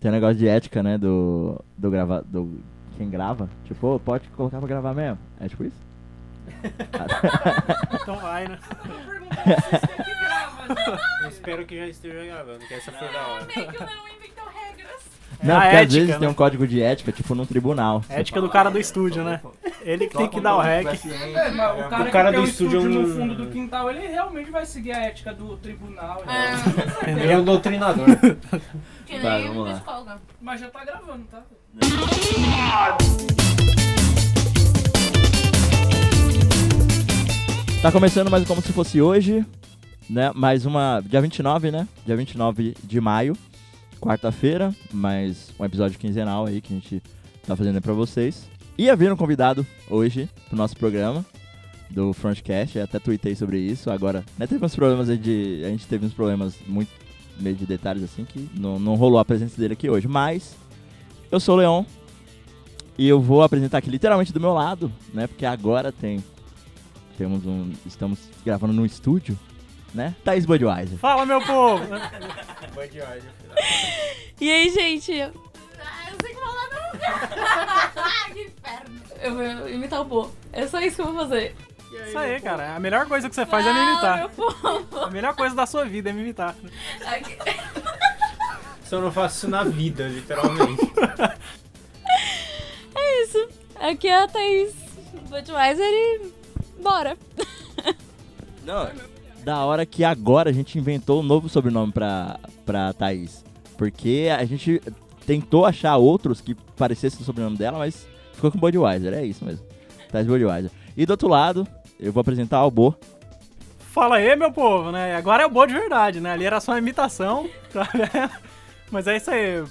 tem um negócio de ética, né? Do. Do grava. Do. Quem grava? Tipo, "Ô, pode colocar pra gravar mesmo. É tipo isso? Então vai, né? Eu gravar. né? Espero que já esteja gravando, que essa foi da hora. Não, a porque ética, às vezes né? tem um código de ética, tipo num tribunal. Ética do cara do estúdio, né? Ele que tem que dar o rec. É, mas o cara, O cara que tem do um estúdio estúdio é um- no fundo do quintal, ele realmente vai seguir a ética do tribunal. né? Ele é um doutrinador. Que Tá, nem vamos lá. psicóloga. Mas já tá gravando, tá? Tá começando mais como se fosse hoje, né? Mais uma. Dia 29, né? Dia 29 de maio, quarta-feira. Mais um episódio quinzenal aí que a gente tá fazendo aí pra vocês. Ia vir um convidado hoje pro nosso programa do Frontcast. eu Até tuitei sobre isso. Agora, né? Teve uns problemas aí de. A gente teve uns problemas muito meio de detalhes assim que não, não rolou a presença dele aqui hoje. Mas eu sou o Leon. E eu vou apresentar aqui literalmente do meu lado, né? Porque agora tem temos um. Estamos gravando num estúdio, né? Thaís Budweiser. Fala, meu povo! Budweiser. E aí, gente? Ah, eu sei que falar não. que inferno. Eu vou imitar o Bo. É só isso que eu vou fazer. Isso aí, cara. A melhor coisa que você faz é me imitar. povo. A melhor coisa da sua vida é me imitar. Aqui. Só não faço isso na vida, literalmente. É isso. Aqui é a Thaís Budweiser e bora. Não, da hora que agora a gente inventou um novo sobrenome pra, pra Thaís. Porque a gente tentou achar outros que parecessem o sobrenome dela, mas ficou com Budweiser. É isso mesmo. Thaís Budweiser. E do outro lado, eu vou apresentar o Bo. Fala aí, meu povo, né? Agora é o bom de verdade, né? Ali era só uma imitação, tá vendo? Mas é isso aí.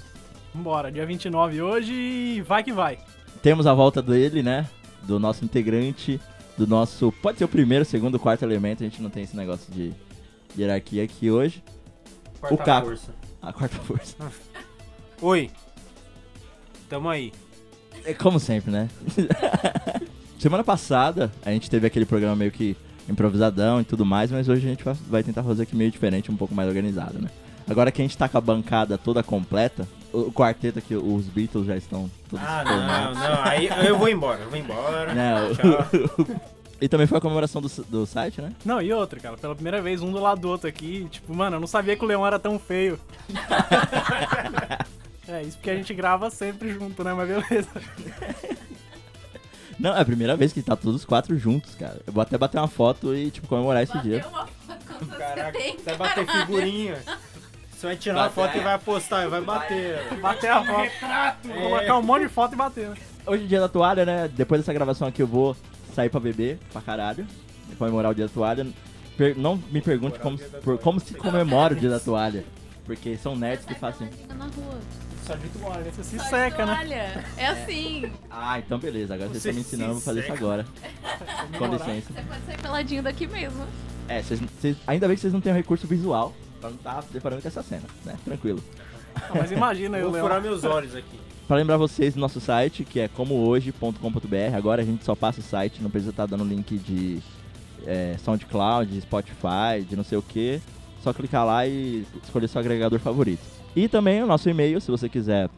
Vambora, dia 29 hoje e vai que vai. Temos a volta dele, né? Do nosso integrante, do nosso. Pode ser o primeiro, segundo, quarto elemento. A gente não tem esse negócio de hierarquia aqui hoje. Quarta Caco. força. A quarta força. Oi. Tamo aí. É como sempre, né? Semana passada a gente teve aquele programa meio que improvisadão e tudo mais, mas hoje a gente vai- tentar fazer aqui meio diferente, um pouco mais organizado, né? Agora que a gente tá com a bancada toda completa, o quarteto aqui, os Beatles já estão todos Ah, não, formados. não. Aí eu vou embora, eu vou embora. Né, o- Tchau. e também foi a comemoração do, do site, né? Não, e outra, cara, pela primeira vez, um do lado do outro aqui, tipo, mano, eu não sabia que o Leão era tão feio. é, isso porque a gente grava sempre junto, né? Mas beleza. Não, é a primeira vez que tá todos os quatro juntos, cara. Eu vou até bater uma foto e, tipo, comemorar esse dia. Bateu uma foto que Caraca, tem. vai bater figurinha. Você vai tirar uma Bater, foto e vai postar, vai bater. Bater a foto. É. Colocar um monte de foto e bater, né? Hoje é dia da toalha, né? Depois dessa gravação aqui eu vou sair pra beber pra caralho. e Comemorar o dia da toalha. Per- não me pergunte como, dia da por- como se comemora o dia da toalha. Porque são nerds que fazem. Na rua. Só de toalha, você se Só de seca, né? É assim. Ah, então beleza. Agora vocês Você estão me ensinando, eu vou fazer isso agora. Com licença. Você pode sair peladinho daqui mesmo. É, vocês, vocês- ainda bem que vocês não têm um recurso visual pra não estar deparando com essa cena, né? Tranquilo. Ah, mas imagina o Vou Leão. furar meus olhos aqui. Pra lembrar vocês do nosso site, que é comohoje.com.br. Agora a gente só passa o site, não precisa estar dando link de é, SoundCloud, Spotify, de não sei o que. Só clicar lá e escolher seu agregador favorito. E também o nosso e-mail, se você quiser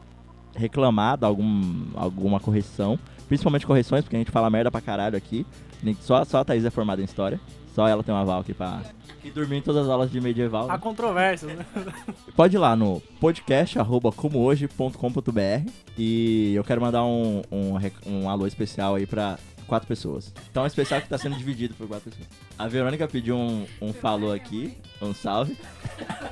reclamar de algum, alguma correção, principalmente correções, porque a gente fala merda pra caralho aqui. Só, só a Thaís é formada em história. Só ela tem uma val aqui pra. E dormir em todas as aulas de medieval. Há controvérsias, né? Pode ir lá no podcast.comohoje.com.br e eu quero mandar um, um, um alô especial aí pra quatro pessoas. Então é um especial que tá sendo dividido por quatro pessoas. A Verônica pediu um, um falou aqui, um salve.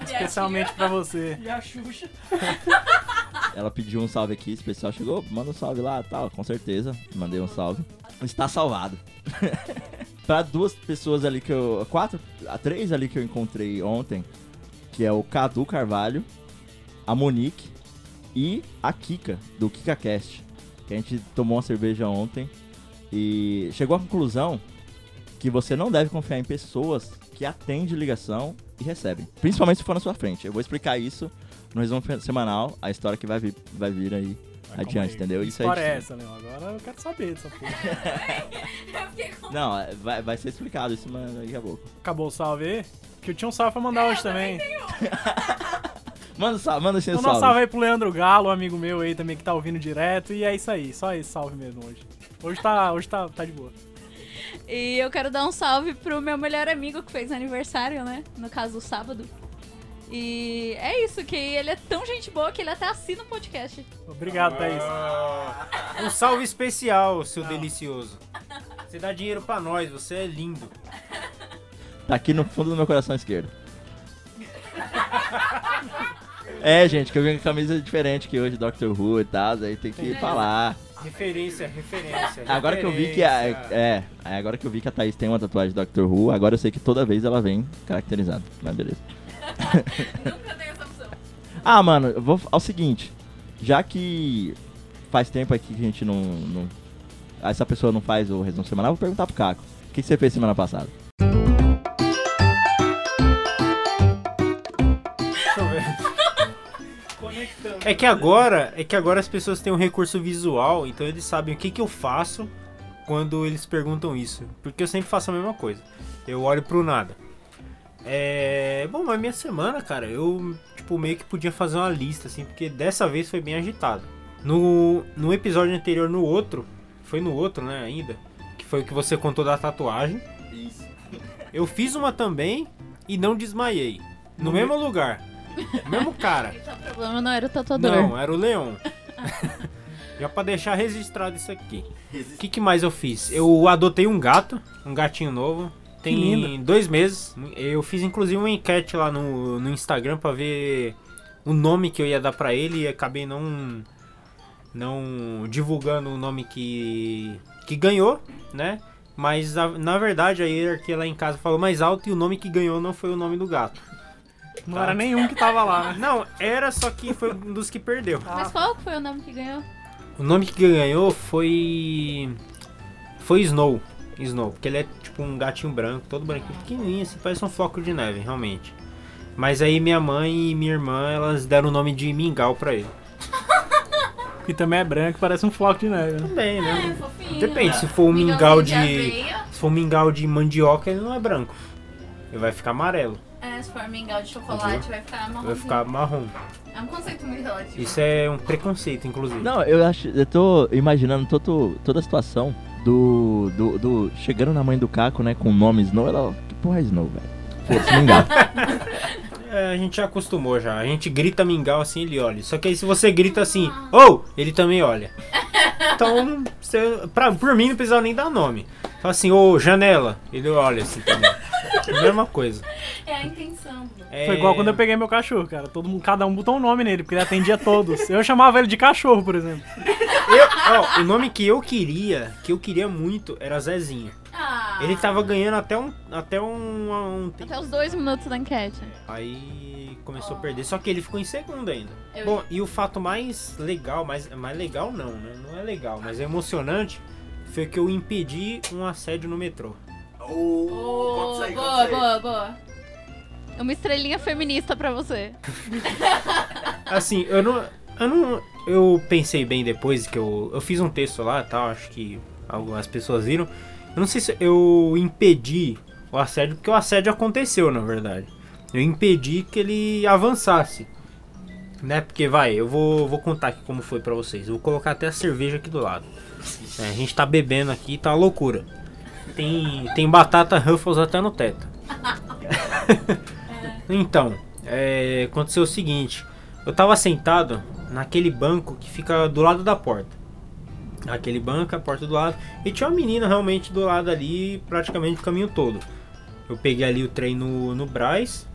Especialmente pra você. E a Xuxa. Ela pediu um salve aqui, especial chegou, manda um salve lá, tal, com certeza. Mandei um salve. Está salvado. pra duas pessoas ali que eu. Quatro? A três ali que eu encontrei ontem, que é o Cadu Carvalho, a Monique e a Kika, do KikaCast. Que a gente tomou uma cerveja ontem e chegou à conclusão que você não deve confiar em pessoas que atendem ligação e recebem. Principalmente se for na sua frente. Eu vou explicar isso no resumo semanal, a história que vai vir, vai vir aí adiante, entendeu? Que Isso história é aí. essa, Leão? Agora eu quero saber dessa porra. Eu Não, é, vai, vai ser explicado isso mas daqui a pouco. Acabou o salve aí? Que eu tinha um salve pra mandar hoje também. Manda, salve, manda assim, Então, salve. um salve aí pro Leandro Galo, um amigo meu aí também que tá ouvindo direto. E é isso aí, só esse salve mesmo hoje. Hoje tá, hoje tá, tá de boa. E eu quero dar um salve pro meu melhor amigo que fez aniversário, né? No caso, sábado. E é isso, que ele é tão gente boa que ele até assina o podcast. Obrigado, Thaís. Ah, um salve especial, seu delicioso. Você dá dinheiro pra nós, você é lindo. Tá aqui no fundo do meu coração esquerdo. É, gente, que eu vim com camisa diferente que hoje, Doctor Who e tal, aí tem que falar. Referência, referência. Agora que eu vi que a, é, é, agora que eu vi que a Thaís tem uma tatuagem de Doctor Who, agora eu sei que toda vez ela vem caracterizada. Mas beleza. Nunca tem essa opção. Ah, mano, eu vou ao seguinte, já que faz tempo aqui que a gente não, não essa pessoa não faz o resumo semanal, eu vou perguntar pro Caco. O que que você fez semana passada? É que agora, é que agora as pessoas têm um recurso visual, então eles sabem o que, que eu faço quando eles perguntam isso. Porque eu sempre faço a mesma coisa. Eu olho pro nada. É. Bom, mas minha semana, cara, eu tipo meio que podia fazer uma lista, assim, porque dessa vez foi bem agitado. No, no episódio anterior, no outro, foi no outro, né, ainda, que foi o que você contou da tatuagem. Isso. Eu fiz uma também e não desmaiei. No mesmo lugar. Mesmo cara. Então, o problema não era o tatuador. Não, era o Leon. Já pra deixar registrado isso aqui. O que, que mais eu fiz? Eu adotei um gato, um gatinho novo. Tem lindo. dois meses. Eu fiz inclusive uma enquete lá no, no Instagram pra ver o nome que eu ia dar pra ele e acabei não não divulgando o nome que que ganhou, né? Mas a- na verdade a hierarquia lá em casa falou mais alto e o nome que ganhou não foi o nome do gato. Não Tá. era nenhum que tava lá, né? Não, era só que foi um dos que perdeu. Mas qual foi o nome que ganhou? O nome que ganhou foi. Foi Snow. Snow, porque ele é tipo um gatinho branco, todo branquinho, pequenininho, assim, parece um floco de neve, realmente. Mas aí minha mãe e minha irmã, elas deram o nome de Mingau pra ele. Que também é branco, parece um floco de neve. né? Também, É, né? fofinho. Depende, se for um Mingauzinho mingau de. aveia. Se for um mingau de mandioca, ele não é branco. Ele vai ficar amarelo. É, se for mingau de chocolate, vai ficar marrom. Vai ficar marrom. É um conceito muito relativo. Isso é um preconceito, inclusive. Não, eu acho, eu tô imaginando todo, toda a situação do, do, do- chegando na mãe do Caco, né, com o nome Snow, ela, que porra é Snow, velho? Foda-se, mingau. É, a gente já acostumou já. A gente grita mingau assim, ele olha. Só que aí se você grita assim, ou, ele também olha. Então, você, pra, por mim não precisava nem dar nome. Fala assim, ô, janela. Ele olha assim também. Mesma coisa. É a intenção. É, Foi igual quando eu peguei meu cachorro, cara. Todo mundo, cada um botou um nome nele, porque ele atendia todos. Eu chamava ele de cachorro, por exemplo. eu- ó, o nome que eu queria, que eu queria muito, era Zezinho. Ah. Ele tava ganhando até um. Até um, um tempo. Até os dois minutos da enquete. Aí começou a perder. Só que ele ficou em segundo ainda. Eu- Bom, e o fato mais legal, mais, mais legal não, né? Não é legal, mas é emocionante. Foi que eu impedi um assédio no metrô. Oh, boa, boa, boa. Uma estrelinha feminista pra você. Assim, eu não. Eu não. Eu pensei bem depois que eu. Eu fiz um texto lá tal, acho que algumas pessoas viram. Eu não sei se eu impedi o assédio, porque o assédio aconteceu, na verdade. Eu impedi que ele avançasse. Né? Porque vai, eu vou, vou contar aqui como foi pra vocês. Eu vou colocar até a cerveja aqui do lado. É, a gente tá bebendo aqui, tá uma loucura. Tem, tem batata Ruffles até no teto. então, é, aconteceu o seguinte. Eu tava sentado naquele banco que fica do lado da porta. Aquele banco, a porta do lado. E tinha uma menina realmente do lado ali, praticamente o caminho todo. Eu peguei ali o trem no, no Braz,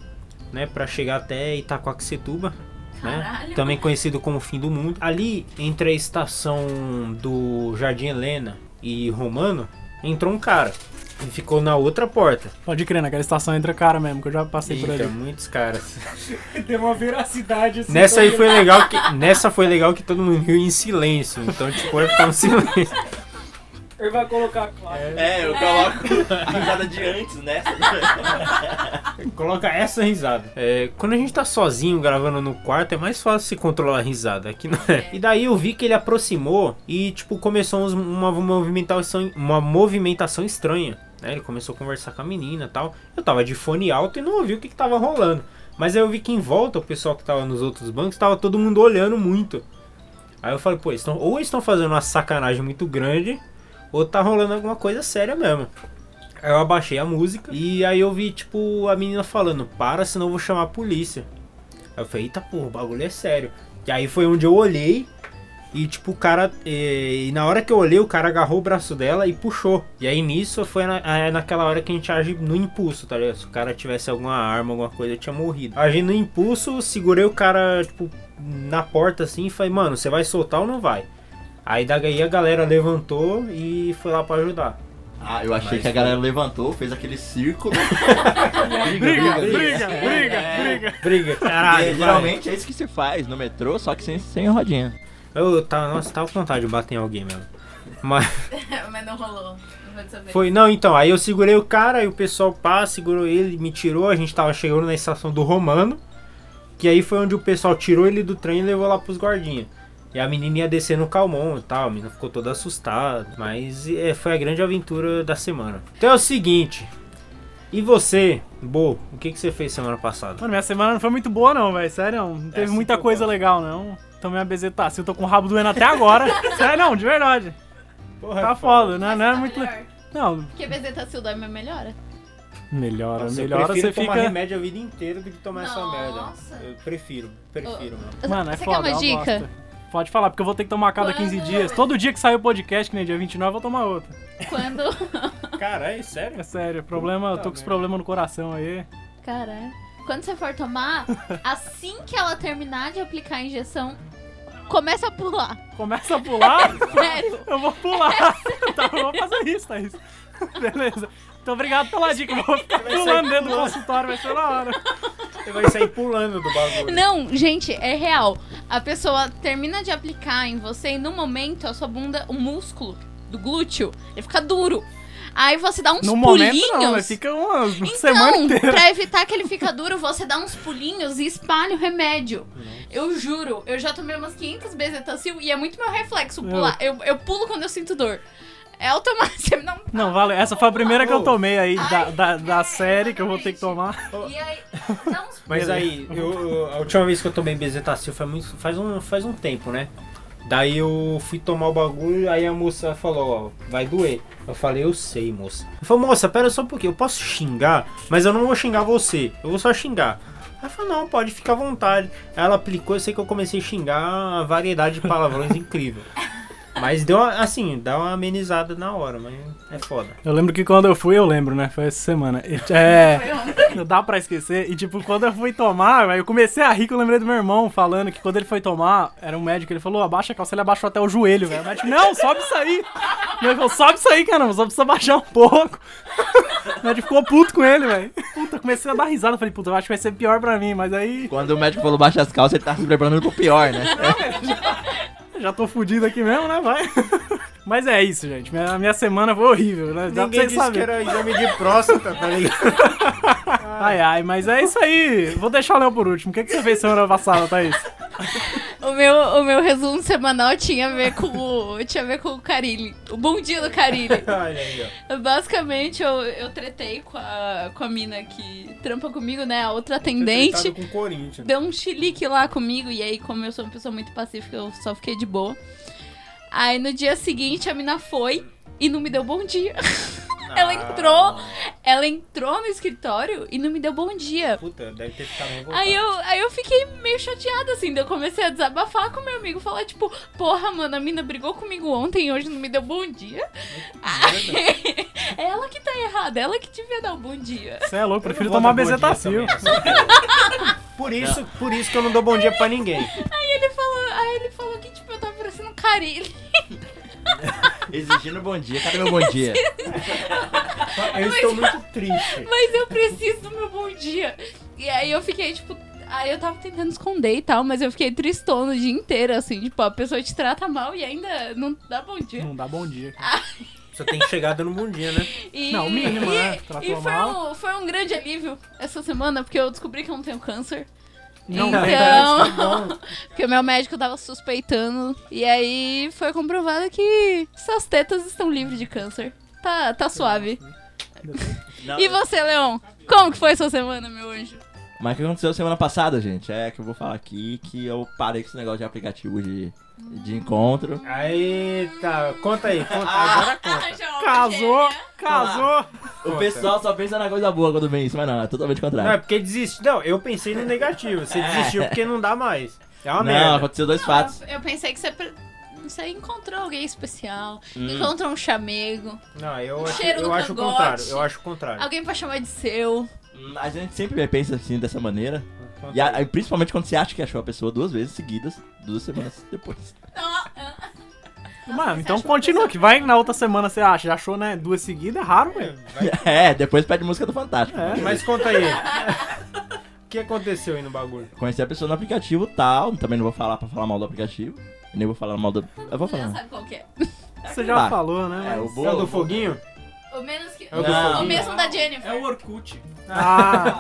né, pra chegar até Itacoaxetuba, né? Também conhecido como fim do mundo. Ali, entre a estação do Jardim Helena e Romano, entrou um cara. E ficou na outra porta. Pode crer, naquela estação entra cara mesmo, que eu já passei por Eita, ali. muitos caras. Tem uma veracidade assim. Nessa aí foi legal que nessa foi legal que todo mundo riu em silêncio. Então tipo vai ficar um silêncio. Ele vai colocar claro. É, eu coloco a risada de antes nessa. Coloca essa risada. É, quando a gente tá sozinho gravando no quarto é mais fácil se controlar a risada. Aqui não é. E daí eu vi que ele aproximou e tipo começou uma movimentação uma movimentação estranha. né? Ele começou a conversar com a menina e tal. Eu tava de fone alto e não ouvi o que, que tava rolando. Mas aí eu vi que em volta, o pessoal que tava nos outros bancos, tava todo mundo olhando muito. Aí eu falei, pô, eles tão, ou eles estão fazendo uma sacanagem muito grande, ou tá rolando alguma coisa séria mesmo. Aí eu abaixei a música e aí eu vi, tipo, a menina falando, para, senão eu vou chamar a polícia. Aí eu falei, eita porra, o bagulho é sério. E aí foi onde eu olhei e, tipo, o cara. E, e na hora que eu olhei, o cara agarrou o braço dela e puxou. E aí nisso foi na, é naquela hora que a gente age no impulso, tá ligado? Se o cara tivesse alguma arma, alguma coisa, eu tinha morrido. Agindo no impulso, segurei o cara, tipo, na porta assim e falei, mano, você vai soltar ou não vai? Aí daí a galera levantou e foi lá pra ajudar. Ah, eu achei Mas que a foi- galera levantou, fez aquele círculo. Briga, briga, É, briga, é. briga. Briga, caralho. E, geralmente é isso que se faz no metrô, só que sem, sem rodinha. Eu tava, nossa, tava com vontade de bater em alguém mesmo. Mas Mas não rolou. Não foi foi, não, então, aí eu segurei o cara e o pessoal pá, segurou ele, me tirou, a gente tava chegando na estação do Romano, que aí foi onde o pessoal tirou ele do trem e levou lá pros guardinhas. E a menina ia descer no calmon e tal, a menina ficou toda assustada, mas é, foi a grande aventura da semana. Então é o seguinte, e você, Bo, o que, que você fez semana passada? Mano, minha semana não foi muito boa, não, velho. Sério, não. Não teve Essa muita coisa boa. legal, não. Tomei uma bezetacil, eu tô com o rabo doendo até agora. Sério, não, de verdade. Porra, Tá foda, né? Não é tá muito. melhor. Não, Porque bezetacil dói, mas melhora. melhora, Nossa, melhora, você tomar fica. remédio a vida inteira do que tomar essa Nossa. merda. Eu prefiro, prefiro, mano. Mano, é você foda. quer uma é dica? Pode falar, porque eu vou ter que tomar a cada 15 Quando- dias. Todo dia que sair o podcast, que nem dia 29, eu vou tomar outra. Quando. Caralho, sério? É sério, problema, eu tô Tá com esse merda. problema no coração aí. Caralho. Quando você for tomar, assim que ela terminar de aplicar a injeção, começa a pular. Começa a pular, Sério. eu vou pular. tá, eu vou fazer isso, Thaís. Beleza. Então obrigado pela dica. Eu vou ficar pulando dentro do consultório, vai ser na hora. Você vai sair pulando do bagulho. Não, gente, é real. A pessoa termina de aplicar em você e no momento a sua bunda, o músculo do glúteo, ele fica duro. Aí você dá uns No pulinhos. momento não, mas fica uma semana Então, inteira. pra evitar que ele fica duro, você dá uns pulinhos e espalha o remédio. Eu juro, eu já tomei umas 500 bezetacil e é muito meu reflexo pular. Eu, eu pulo quando eu sinto dor. É automático. Não, Não, vale. Essa foi a primeira que eu tomei aí da, Ai, da, da é, série que eu vou ter que tomar. E aí, uns Mas aí, eu, a última vez que eu tomei bezetacil foi muito, faz, um, faz um tempo, né? Daí eu fui tomar o bagulho, aí a moça falou, ó, vai doer. Eu falei, eu sei, moça. Eu falei, moça, pera só um pouquinho, eu posso xingar, mas eu não vou xingar você, eu vou só xingar. Ela falou, não, pode ficar à vontade. Aí ela aplicou, eu sei que eu comecei a xingar uma variedade de palavrões incrível. Mas deu uma, assim, dá uma amenizada na hora, mas é foda. Eu lembro que quando eu fui, eu lembro, né? Foi essa semana. É. Não dá pra esquecer. E tipo, quando eu fui tomar, eu comecei a rir que eu lembrei do meu irmão falando que quando ele foi tomar, era um médico, ele falou, abaixa a calça, ele abaixou até o joelho, velho. O médico, não, sobe isso aí. Ele falou, sobe isso aí, caramba, só precisa baixar um pouco. O médico ficou puto com ele, velho. Puta, comecei a dar risada. Falei, puta, eu acho que vai ser pior pra mim, mas aí Quando o médico falou baixa as calças, ele tá se preparando pro pior, né? Já tô fudido aqui mesmo, né? Vai. Mas é isso, gente. Minha, minha semana foi horrível, né? Dá pra Ninguém vocês disse que saberem. era exame de próstata, tá ligado? Ai, ai, mas é isso aí. Vou deixar o Léo por último. O que, que você fez semana passada, Thaís? O meu, o meu resumo semanal tinha a ver com o, tinha a ver com o Carilli. O bom dia do Carilli. Basicamente, eu, eu tretei com a, com a mina que trampa comigo, né? A outra atendente. Com o Corinthians. Deu um chilique lá comigo. E aí, como eu sou uma pessoa muito pacífica, eu só fiquei de boa. Aí no dia seguinte, a mina foi e não me deu bom dia. Ela entrou, ela entrou no escritório e não me deu bom dia. Puta, deve ter ficado. Aí eu, aí eu fiquei meio chateada, assim, daí eu comecei a desabafar com meu amigo, falar, tipo, porra, mano, a mina brigou comigo ontem e hoje não me deu bom dia. Aí, ela que tá errada, ela que devia dar um bom dia. Você é louco, Eu prefiro não tomar bezetacil. Por isso, por isso que eu não dou bom dia pra ninguém. Aí ele falou, aí ele falou que, tipo, eu tava parecendo um carilho. Exigindo bom dia. Cadê meu bom dia? Eu estou muito triste. Mas eu preciso do meu bom dia. E aí eu fiquei, tipo. Aí eu tava tentando esconder e tal, mas eu fiquei tristona o dia inteiro, assim, tipo, a pessoa te trata mal e ainda não dá bom dia. Não dá bom dia. Só tem que chegar dando bom dia, né? E, Não, o mínimo, e, né? Tratou E foi mal. um, foi um grande alívio essa semana, porque eu descobri que eu não tenho câncer. Não então, porque o meu médico tava suspeitando. E aí foi comprovado que suas tetas estão livres de câncer. Tá, tá suave. Não, E você, Leon? Como que foi sua semana, meu anjo? Mas o que aconteceu semana passada, gente? É que eu vou falar aqui que eu parei com esse negócio de aplicativo de, de encontro. Eita, conta aí, conta, agora conta. Casou, gêmea. casou. O pessoal só pensa na coisa boa quando vem isso, mas não, é totalmente Não, é contrário. porque desistiu. Não, eu pensei no negativo. Você É. desistiu porque não dá mais. É uma Não, merda. aconteceu dois Não, fatos. eu, eu pensei que você, pre- você encontrou alguém especial, Hum. encontrou um chamego, Não, eu, O acho, cheiro eu no acho o cangote. contrário. Eu acho o contrário. alguém pra chamar de seu. Hum, A gente sempre pensa assim, dessa maneira. E a- principalmente quando você acha que achou a pessoa duas vezes seguidas, duas semanas depois. Mano, então continua, que vai na outra semana você acha. Já achou, né? Duas seguidas, é raro, velho. Vai- É, depois pede música do Fantástico. É. Mas conta aí. O que aconteceu aí no bagulho? Conheci a pessoa no aplicativo tal, também não vou falar pra falar mal do aplicativo. Nem vou falar mal do. Eu vou Você já falar. sabe qual que é. Você já Tá. falou, né? É, o mas- bolo. É o do foguinho? O menos que. É o do o mesmo da Jennifer. É o Orkut. Ah,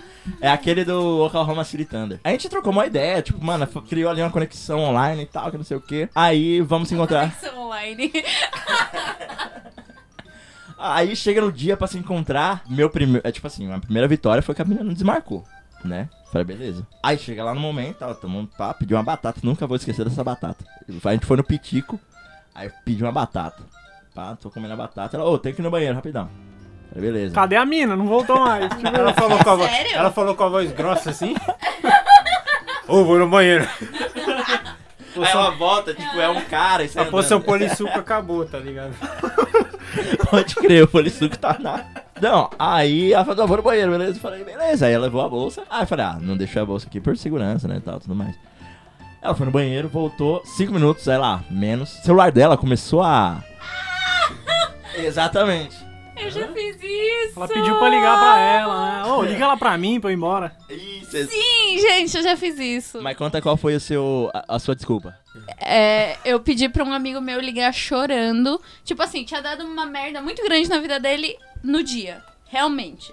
É aquele do Oklahoma City Thunder. A gente trocou uma ideia, tipo, mano, criou ali uma conexão online e tal, que não sei o que. Aí vamos se encontrar. Conexão online. Aí chega no dia pra se encontrar, meu primeiro. É tipo assim, a primeira vitória foi que a menina não desmarcou, né? Falei, beleza. Aí chega lá no momento, ó, tomamos um papo, pediu uma batata, nunca vou esquecer dessa batata. A gente foi no Pitico, aí pedi uma batata. Pá, tô comendo a batata. Ela, ô, tem que ir no banheiro rapidão. Falei, beleza. cadê a mina? Não voltou mais. Ela falou com a voz. Sério? Ela falou com a voz grossa assim. Ô, vou no banheiro. Aí ela volta, tipo, é um cara. e A poção polissuco acabou, tá ligado? Pode crer, o polissuco tá na. Não, aí ela falou, "Não, vou no banheiro, beleza? Eu falei, beleza. Aí ela levou a bolsa. Aí eu falei, ah, não deixei a bolsa aqui por segurança, né? e Tal, tudo mais. Ela foi no banheiro, voltou, cinco minutos, sei lá, menos. O celular dela começou a. Exatamente. Eu já fiz isso. Ela pediu pra ligar pra ela, né? Ô, liga ela pra mim pra eu ir embora. Isso. Sim, gente, eu já fiz isso. Mas conta qual foi o seu, a, a sua desculpa. É, eu pedi pra um amigo meu ligar chorando. Tipo assim, tinha dado uma merda muito grande na vida dele no dia. Realmente.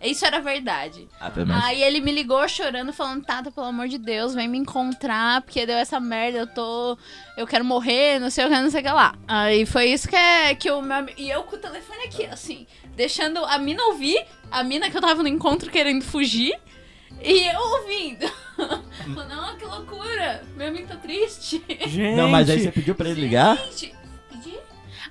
Isso era verdade. Ah, pelo menos. Aí ele me ligou chorando, falando: Tata, pelo amor de Deus, vem me encontrar, porque deu essa merda, eu tô. Eu quero morrer, não sei o que, não sei o que lá. Aí foi isso que, é, que o meu E eu com o telefone aqui, assim, deixando a mina ouvir, a mina que eu tava no encontro querendo fugir, e eu ouvindo. Falando, não, que loucura, meu amigo tá triste. Gente. Não, mas aí você pediu pra ele ligar? Gente?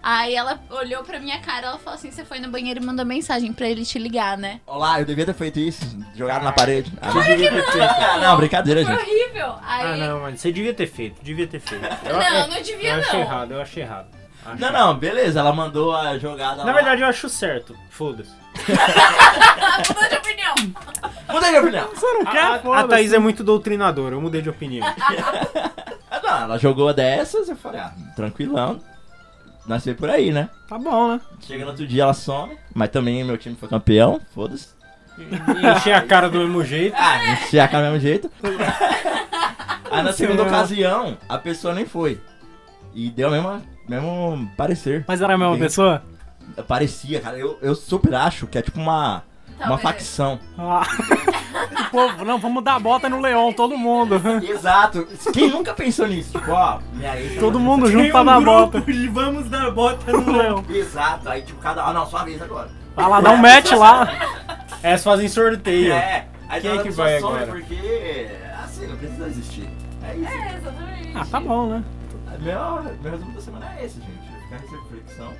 Aí ela olhou pra minha cara, ela falou assim: você foi no banheiro e mandou mensagem pra ele te ligar, né? Olá, eu devia ter feito isso, jogado na parede. Ah, devia ter feito. Ah, não, brincadeira, Foi gente. horrível. Aí. Ah, não, mano. Você devia ter feito. Devia ter feito. Eu, Não, eu- não devia, eu achei não. errado, eu achei errado. Acho Não, não, beleza, ela mandou a jogada Na lá. verdade, eu acho certo. Foda-se. Mudou de opinião. Mudei de opinião. Você não quer, A, a foda-se. Thaís é muito doutrinadora, eu mudei de opinião. Ah, não, ela jogou dessas, eu falei, ah, tranquilão. Nasceu por aí, né? Tá bom, né? Chega no outro dia, ela some. Mas também meu time foi campeão, foda-se. Encher a cara do mesmo jeito. Ah, encher a cara do mesmo jeito. Aí na segunda ocasião, a pessoa nem foi. E deu o mesmo, mesmo parecer. Mas era a mesma pessoa? Parecia, cara. Eu, eu super acho que é tipo uma, Tá, uma beleza. facção. Ah. o povo, não, vamos dar bota no leão, todo mundo. Exato. Quem nunca pensou nisso? Tipo, ó. Todo mundo junto Tem pra um dar bota de vamos dar bota no leão. Exato. Aí, tipo, cada. Ah, não, sua vez agora. Vai lá, dá um match lá. Elas fazem sorteio. É. Aí Quem é que a vai some agora? Porque. Assim, não precisa existir. É isso. É, exatamente. Ah, tá bom, né? Meu, meu resumo da semana é esse, gente. Ficar nessa reflexão.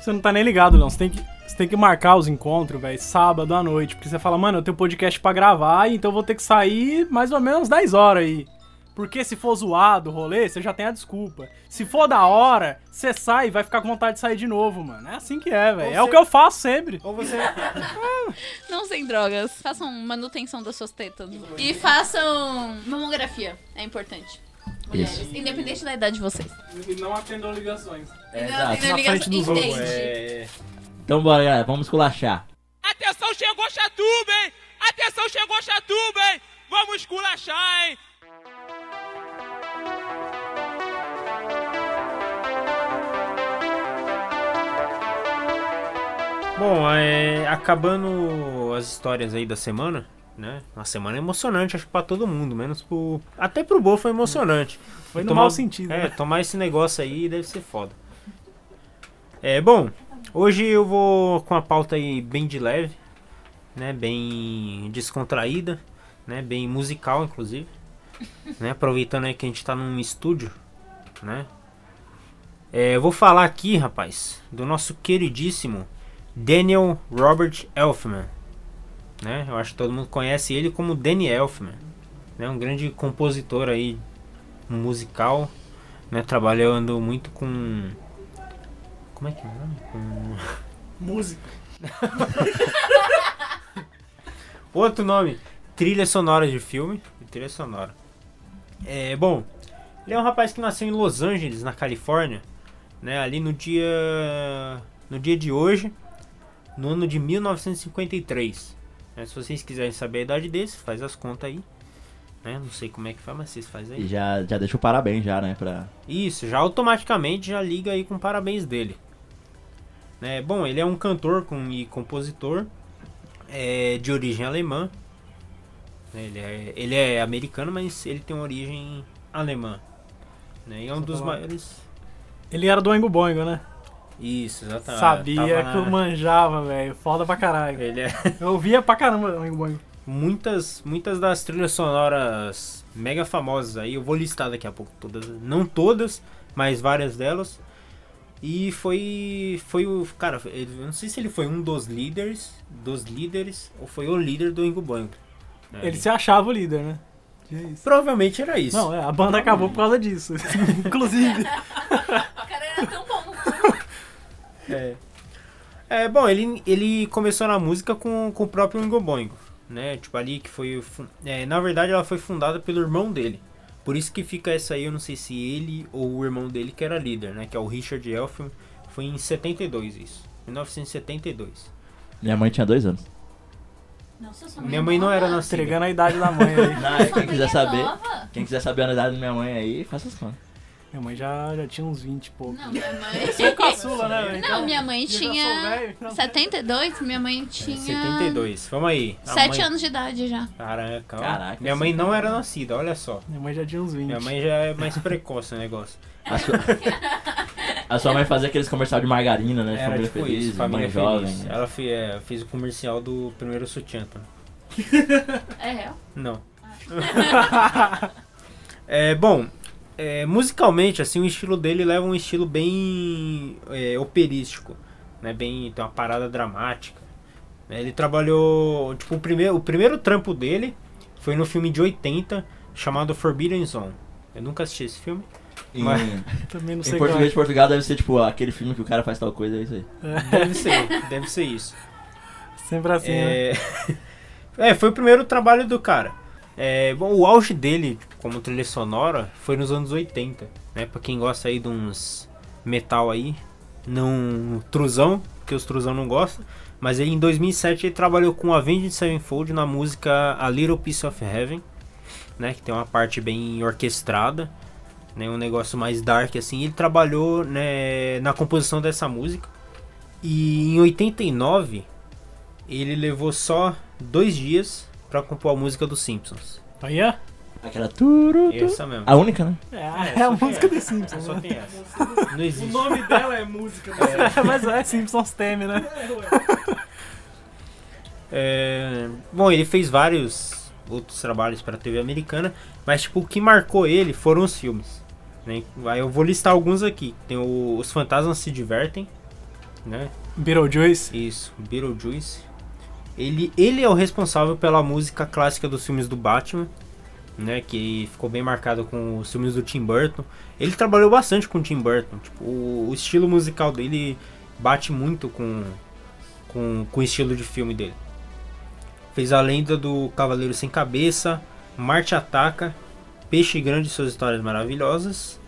Você não tá nem ligado, não. Você tem que, você tem que marcar os encontros, velho, sábado à noite. Porque você fala, mano, eu tenho podcast pra gravar, então eu vou ter que sair mais ou menos 10 horas aí. Porque se for zoado o rolê, você já tem a desculpa. Se for da hora, você sai e vai ficar com vontade de sair de novo, mano. É assim que é, velho. É o que eu faço sempre. Ou você. Não usem drogas. Façam manutenção das suas tetas. E façam mamografia. É importante. Mulheres. Isso. Independente da idade de vocês. E não atendam ligações. É, Não exato. atendam Na frente dos outros. Entende. É... Então bora, galera. Vamos esculachar. Atenção, chegou Chatuba, hein? Atenção, chegou Chatuba, hein? Vamos esculachar, hein? Bom, é, acabando as histórias aí da semana, né? Uma semana emocionante, acho que pra todo mundo, menos pro. Até pro Bo foi emocionante. Foi no Tomar- mau sentido. É, né? tomar esse negócio aí deve ser foda. É, bom, hoje eu vou com a pauta aí bem de leve. né? Bem descontraída, né? Bem musical, inclusive. né? Aproveitando aí que a gente tá num estúdio, né? É, eu vou falar aqui, rapaz, do nosso queridíssimo Daniel Robert Elfman. Né? Eu acho que todo mundo conhece ele como Danny Elfman. Né? Um grande compositor aí musical, né? Trabalhando muito com... Como é que é o nome? Com... Música. Outro nome, trilha sonora de filme, trilha sonora. É, bom, ele é um rapaz que nasceu em Los Angeles, na Califórnia, né, ali no dia no dia de hoje, no ano de 1953. Né, se vocês quiserem saber a idade dele, faz as contas aí. Né, não sei como é que faz, mas vocês fazem E aí. já, já deixa o parabéns já, né? Pra... Isso, já automaticamente já liga aí com parabéns dele. Né, bom, ele é um cantor com, e compositor é, de origem alemã. Ele é, ele é americano, mas ele tem origem alemã. Né, e é um dos falar. maiores. Ele era do Oingo Boingo, né? Isso, exatamente. Sabia Tava que eu manjava, velho. Foda pra caralho. Ele é. Eu ouvia pra caramba o Oingo Boingo. muitas, muitas das trilhas sonoras mega famosas aí, eu vou listar daqui a pouco todas, não todas, mas várias delas. E foi foi o cara, ele- eu não sei se ele foi um dos líderes, dos líderes ou foi o líder do Ingo Boingo. né? Ele se achava o líder, né? É isso. provavelmente era isso. Não, é, a banda acabou por causa disso. Inclusive. O cara era tão bom. É. É, bom, ele, ele começou na música com, com o próprio Ingo Boingo, né? Tipo, ali que foi... É, na verdade, ela foi fundada pelo irmão dele. Por isso que fica essa aí, eu não sei se ele ou o irmão dele que era líder, né? Que é o Richard Elfman. Foi em 72 isso. 1972. Minha mãe tinha dois anos. Nossa, sua Minha mãe não era nascida. Entregando a idade da mãe aí. Não, Sua quem mãe quiser é saber, nova? quem quiser saber a idade da minha mãe aí, faça as contas. Minha mãe já, já tinha uns 20 e pouco. Não, minha mãe. Sou caçula, né? Não, minha mãe Eu já sou tinha velho, então- 72, minha mãe tinha 72. Vamos aí. A 7 mãe- anos de idade já. Caraca. Caraca, Minha mãe não era nascida, olha só. Minha mãe já tinha uns 20. Minha mãe já é mais precoce o negócio. A sua, a sua mãe fazia aqueles comercial de margarina, né? De Era família tipo feliz, isso, família mãe feliz. jovem. né? Ela fe- é, fez o comercial do primeiro sutiã. É real? Não. é, bom, é, musicalmente, assim, o estilo dele leva um estilo bem é, operístico, né? Bem, tem uma parada dramática. né? Ele trabalhou, tipo, o primeiro, o primeiro trampo dele foi no filme de 80 chamado Forbidden Zone. Eu nunca assisti esse filme. Em, Mas- Também não em sei português de Portugal deve ser tipo aquele filme que o cara faz tal coisa, é isso aí. Deve ser, deve ser isso. Sempre assim, né? É... é, foi o primeiro trabalho do cara. É, bom, o auge dele como trilha sonora foi nos anos 80, né? Pra quem gosta aí de uns metal aí, não truzão, porque os truzão não gostam. Mas ele em 2007 ele trabalhou com Avenged Sevenfold na música A Little Piece of Heaven, né? Que tem uma parte bem orquestrada, né? Um negócio mais dark assim. Ele trabalhou né, na composição dessa música. E em 89 ele levou só dois dias pra compor a música dos Simpsons. Aí é? Aquela turu, tu. Essa mesmo. A única, né? É, É, é a música essa. dos Simpsons. Só né? tem essa. Não O existe. nome dela é música. Mas é Simpsons teme, né? É, Bom, ele fez vários outros trabalhos pra TV americana, mas tipo, o que marcou ele foram os filmes. Né? Aí eu vou listar alguns aqui. Tem o Os Fantasmas Se Divertem, né? Beetlejuice. Isso, Beetlejuice. Ele, ele é o responsável pela música clássica dos filmes do Batman, né? Que ficou bem marcado com os filmes do Tim Burton. Ele trabalhou bastante com o Tim Burton. Tipo, o, o estilo musical dele bate muito com, com, com o estilo de filme dele. Fez a lenda do Cavaleiro Sem Cabeça, Marte Ataca, Peixe Grande e Suas Histórias Maravilhosas,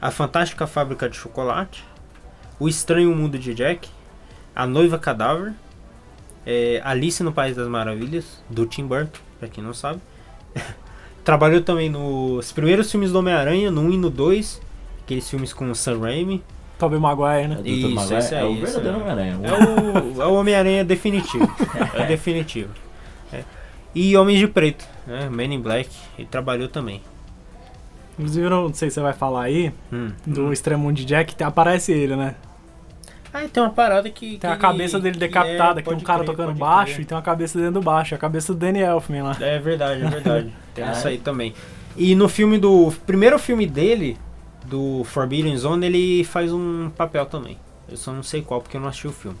A Fantástica Fábrica de Chocolate, O Estranho Mundo de Jack, A Noiva Cadáver, é, Alice no País das Maravilhas, do Tim Burton, pra quem não sabe. Trabalhou também nos primeiros filmes do Homem-Aranha, no 1 e no 2, aqueles filmes com o Sam Raimi. Tobey Maguire, né? É Isso, Maguire, esse é o verdadeiro. Homem-Aranha. É o, é o Homem-Aranha definitivo. É definitivo. É. E Homens de Preto, né? Men in Black, ele trabalhou também. Inclusive, eu não sei se você vai falar aí, Hum. do Extremo de Jack, te- aparece ele, né? Ah, tem uma parada que. Tem a que- cabeça dele que decapitada, é, que tem um cara crer, tocando baixo crer. e tem uma cabeça dentro do baixo. É a cabeça do Danny Elfman lá. É verdade, é verdade. Tem Ah, essa é? aí também. E no filme do. Primeiro filme dele, do Forbidden Zone, ele faz um papel também. Eu só não sei qual, porque eu não assisti o filme.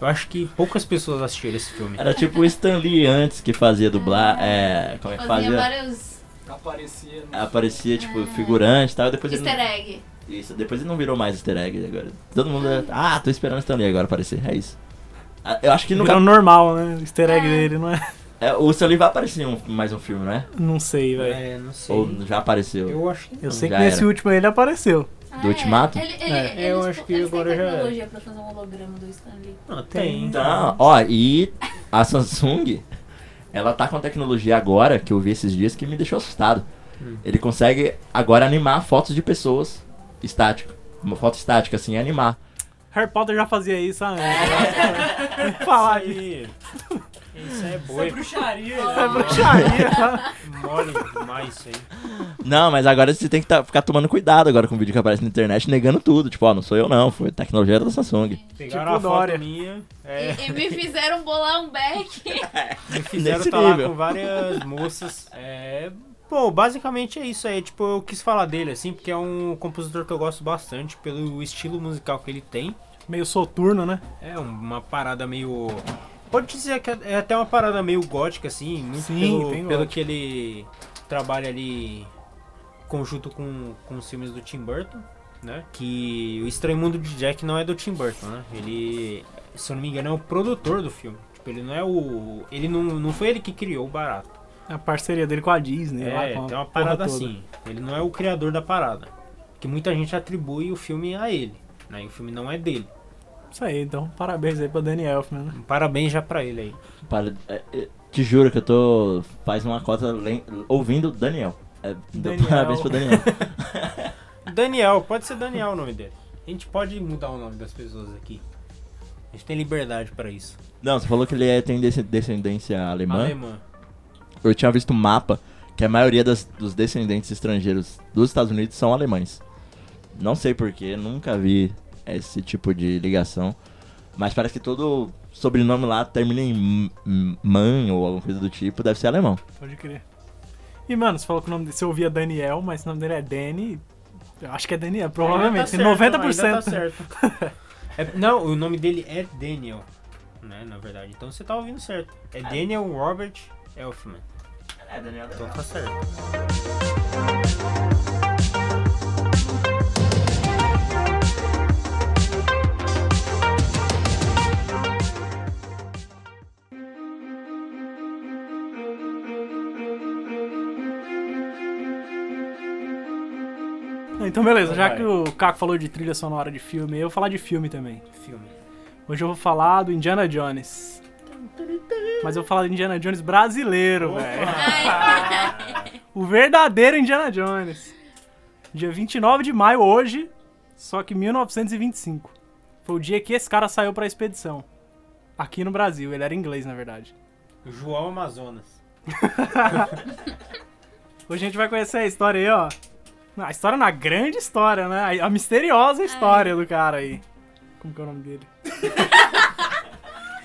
Eu acho que poucas pessoas assistiram esse filme. Era tipo o Stan Lee antes que fazia dublar. É. Como é que Fazia fazia? vários Aparecia. no- Aparecia, tipo, figurante e tal. Depois ele. easter egg. Isso, depois ele não virou mais easter egg agora. Todo mundo. é, Ah, tô esperando o Stan Lee agora aparecer. É isso. Ah, Eu acho que no Virou normal, né? O easter egg É. dele, não é? é, o Stan Lee vai aparecer em um, mais um filme, não é? Não sei, velho. É, não sei. Ou já apareceu? Eu acho que Eu sei que nesse era. último ele apareceu. Ah, Do Ultimato? Ele, ele, É. eles, Eu acho que agora já é. tecnologia pra fazer um holograma do Stanley. Não, tem. Então, ó, e a Samsung, ela tá com tecnologia agora, que eu vi esses dias, que me deixou assustado. Hum. Ele consegue agora animar fotos de pessoas estático. Uma foto estática, assim, animar. Harry Potter já fazia isso há anos. Falar isso. aí. Isso é Isso é boi. bruxaria. É bruxaria, tá? Mole demais isso aí. Não, mas agora você tem que tá- ficar tomando cuidado agora com o vídeo que aparece na internet, negando tudo. Tipo, ó, não sou eu não, foi tecnologia da Samsung. Pegaram Tipo a foto Dória. minha. É, E, e me fizeram bolar um back. me fizeram Nesse estar lá nível. com várias moças. É. Bom, basicamente é isso aí. Tipo, eu quis falar dele assim, porque é um compositor que eu gosto bastante pelo estilo musical que ele tem. Meio soturno, né? É uma parada meio. Pode dizer que é até uma parada meio gótica, assim, muito Sim, pelo, pelo que ele trabalha ali conjunto com, com os filmes do Tim Burton, né? Que o Estranho Mundo de Jack não é do Tim Burton, né? Ele, se eu não me engano, é o produtor do filme. Tipo, ele não é o. Ele não, não foi ele que criou o barato. A parceria dele com a Disney. lá, É, com a tem uma parada assim. Ele não é o criador da parada. Que muita gente atribui o filme a ele. Né? E o filme não é dele. Isso aí, então parabéns aí pra Danny Elfman, né? Parabéns já pra ele aí. Para, é, é, te juro que eu tô. Faz uma cota len- ouvindo Daniel. É, Daniel. Parabéns pro Daniel. Daniel, pode ser Daniel o nome dele. A gente pode mudar o nome das pessoas aqui. A gente tem liberdade pra isso. Não, você falou que ele é, tem desce- descendência alemã. Alemã. Eu tinha visto um mapa que a maioria das- dos descendentes estrangeiros dos Estados Unidos são alemães. Não sei porquê, nunca vi esse tipo de ligação. Mas parece que todo sobrenome lá termina em man ou alguma coisa do tipo, deve ser alemão. Pode crer. E, mano, você falou que o nome dele, você ouvia Daniel, mas o nome dele é Danny. Eu acho que é Daniel, provavelmente. Ainda tá certo, 90%. ainda tá certo. É- não, o nome dele é Daniel. Né, na verdade. Então você tá ouvindo certo. É Daniel Robert Elfman. É, Daniel. Então tá certo. Então, beleza, já que o Caco falou de trilha sonora de filme, eu vou falar de filme também. Filme. Hoje eu vou falar do Indiana Jones. Mas eu vou falar do Indiana Jones brasileiro, velho. O verdadeiro Indiana Jones. Dia 29 de maio, hoje, só que 1925. Foi o dia que esse cara saiu pra expedição. Aqui no Brasil, ele era inglês, na verdade. João Amazonas. Hoje a gente vai conhecer a história aí, ó. A história na grande história, né? A- A misteriosa história do cara aí. Como que é o nome dele?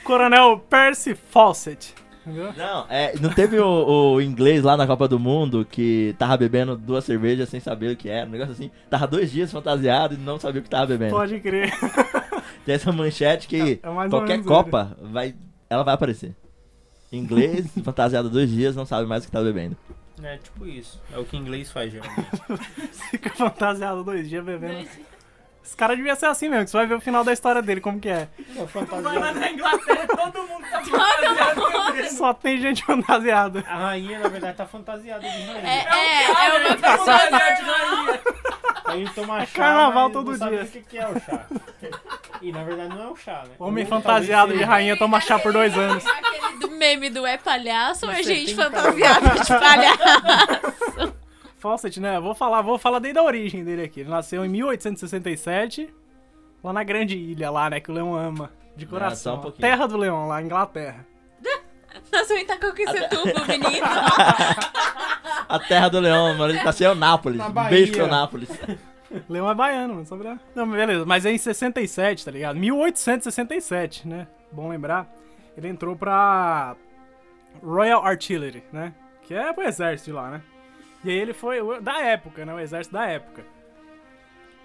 Coronel Percy Fawcett. Não, é, não teve o, o inglês lá na Copa do Mundo que tava bebendo duas cervejas sem saber o que era, um negócio assim. Tava dois dias fantasiado e não sabia o que tava bebendo. Pode crer. Tem essa manchete que É ou qualquer Copa vai, ela vai aparecer. Inglês, fantasiado dois dias, não sabe mais o que tá bebendo. É tipo isso. É o que inglês faz geralmente. Fica fantasiado dois dias bebendo. Esse cara devia ser assim mesmo, que você vai ver o final da história dele, como que é. É Vai lá na Inglaterra, todo mundo tá fantasiado. Só tem gente fantasiada. A rainha, na verdade, tá fantasiada de É, rainha. é, é uma Tá fantasiado de rainha. A gente toma chá, carnaval todo não sabe dia. o que que é o chá. E na verdade não é o chá, né? Homem fantasiado de rainha toma chá por dois anos. Aquele do meme do é palhaço ou é gente fantasiada de palhaço? Fawcett, né? Vou falar, vou falar desde a origem dele aqui. Ele nasceu em 1867, lá na Grande Ilha, lá, né? Que o Leão ama. De coração. só um. Terra do Leão, lá, Inglaterra. Nasceu em Itacoaquecetuba, menino. A terra do leão, mano, ele nasceu em Nápoles. Na beijo pro Nápoles. Leão é baiano, mano. Sobre... Não, mas beleza. Mas é em 67, tá ligado? 1867, né? Bom lembrar. Ele entrou pra Royal Artillery, né? Que é pro exército de lá, né? E aí ele foi... Da época, né? O exército da época.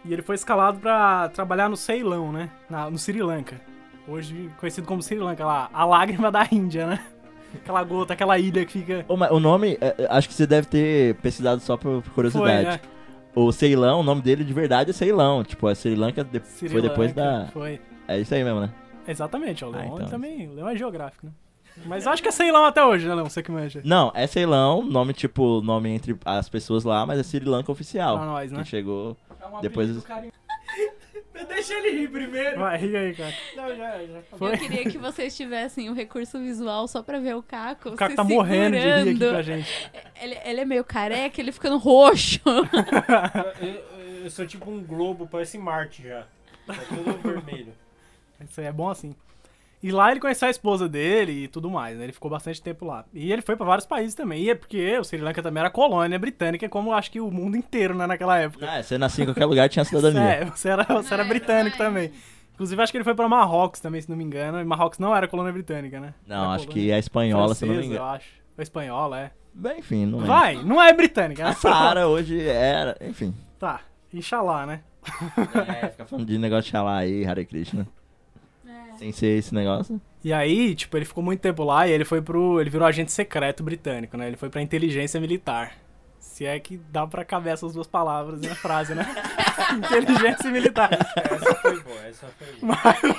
E ele foi escalado pra trabalhar no Ceilão, né? Na- no Sri Lanka. Hoje conhecido como Sri Lanka, lá. A lágrima da Índia, né? Aquela gota, aquela ilha que fica... Ô, O nome, é, é, acho que você deve ter pesquisado só por por Foi, curiosidade. né? O Ceilão, o nome dele de verdade é Ceilão. Tipo, a Sri Lanka de- Sri foi depois Lanka, da. Foi. É isso aí mesmo, né? Exatamente, ó, o Ah, Leão então. também. O Leão é geográfico, né? Mas eu acho que é Ceilão até hoje, né, Leão? Você que manja. Não, é Ceilão, nome tipo, nome entre as pessoas lá, mas é Sri Lanka oficial. Pra nós, né? Que chegou. É um Depois-. Deixa ele rir primeiro. Vai, ri aí, cara. Não, já, já. Foi. Eu queria que vocês tivessem o recurso visual só pra ver o Caco. O se tá morrendo de rir aqui segurando. com a gente. Ele, ele é meio careca, ele ficando roxo. Eu, eu- eu sou tipo um globo, parece Marte já. Tá tudo vermelho. Isso aí é bom assim. E lá ele conheceu a esposa dele e tudo mais, né? Ele ficou bastante tempo lá. E ele foi pra vários países também. E é porque o Sri Lanka também era colônia britânica, como acho que o mundo inteiro, né, naquela época. Ah, você nascia em qualquer lugar tinha cidadania. É, você era, você era é britânico também. Inclusive, acho que ele foi pra Marrocos também, se não me engano. E Marrocos não era colônia britânica, né? Não, Era acho colônia que é espanhola, se eu não me francesa, engano. eu acho. Ou espanhola, é. Bem, enfim, não lembro. Vai, não é britânica, né? A Saara hoje era. Enfim. Tá, Inxalá, né? É, fica falando de negócio de xalá aí, Hare Krishna. Sem ser esse negócio. E aí, tipo, ele ficou muito tempo lá e ele foi pro. Ele virou agente secreto britânico, né? Ele foi pra inteligência militar. Se é que dá pra caber essas duas palavras na frase, né? inteligência militar. Essa foi boa, essa foi boa.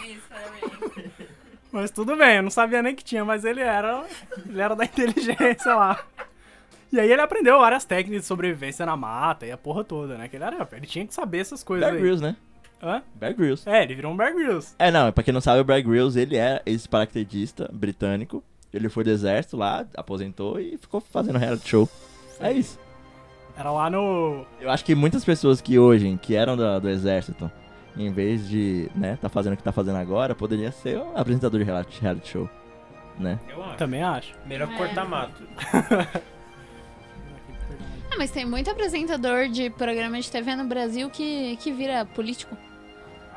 Mas tudo bem, eu não sabia nem que tinha, mas ele era. Ele era da inteligência lá. E aí ele aprendeu várias técnicas de sobrevivência na mata e a porra toda, né? Que ele era. Ele tinha que saber essas coisas Bear aí. Grylls, né? Hã? Bear Grylls. É, ele virou um Bear Grylls. É, não, pra quem não sabe, o Bear Grylls, ele é esse paraquedista britânico. Ele foi do exército lá, aposentou e ficou fazendo reality show. É isso. Era lá no. Eu acho que muitas pessoas que hoje, que eram do, do exército, em vez de, né, tá fazendo o que tá fazendo agora, poderia ser um apresentador de reality, reality show, né? Eu acho. Também acho. Melhor É. cortar mato. Ah, mas tem muito apresentador de programa de TV no Brasil que, que vira político.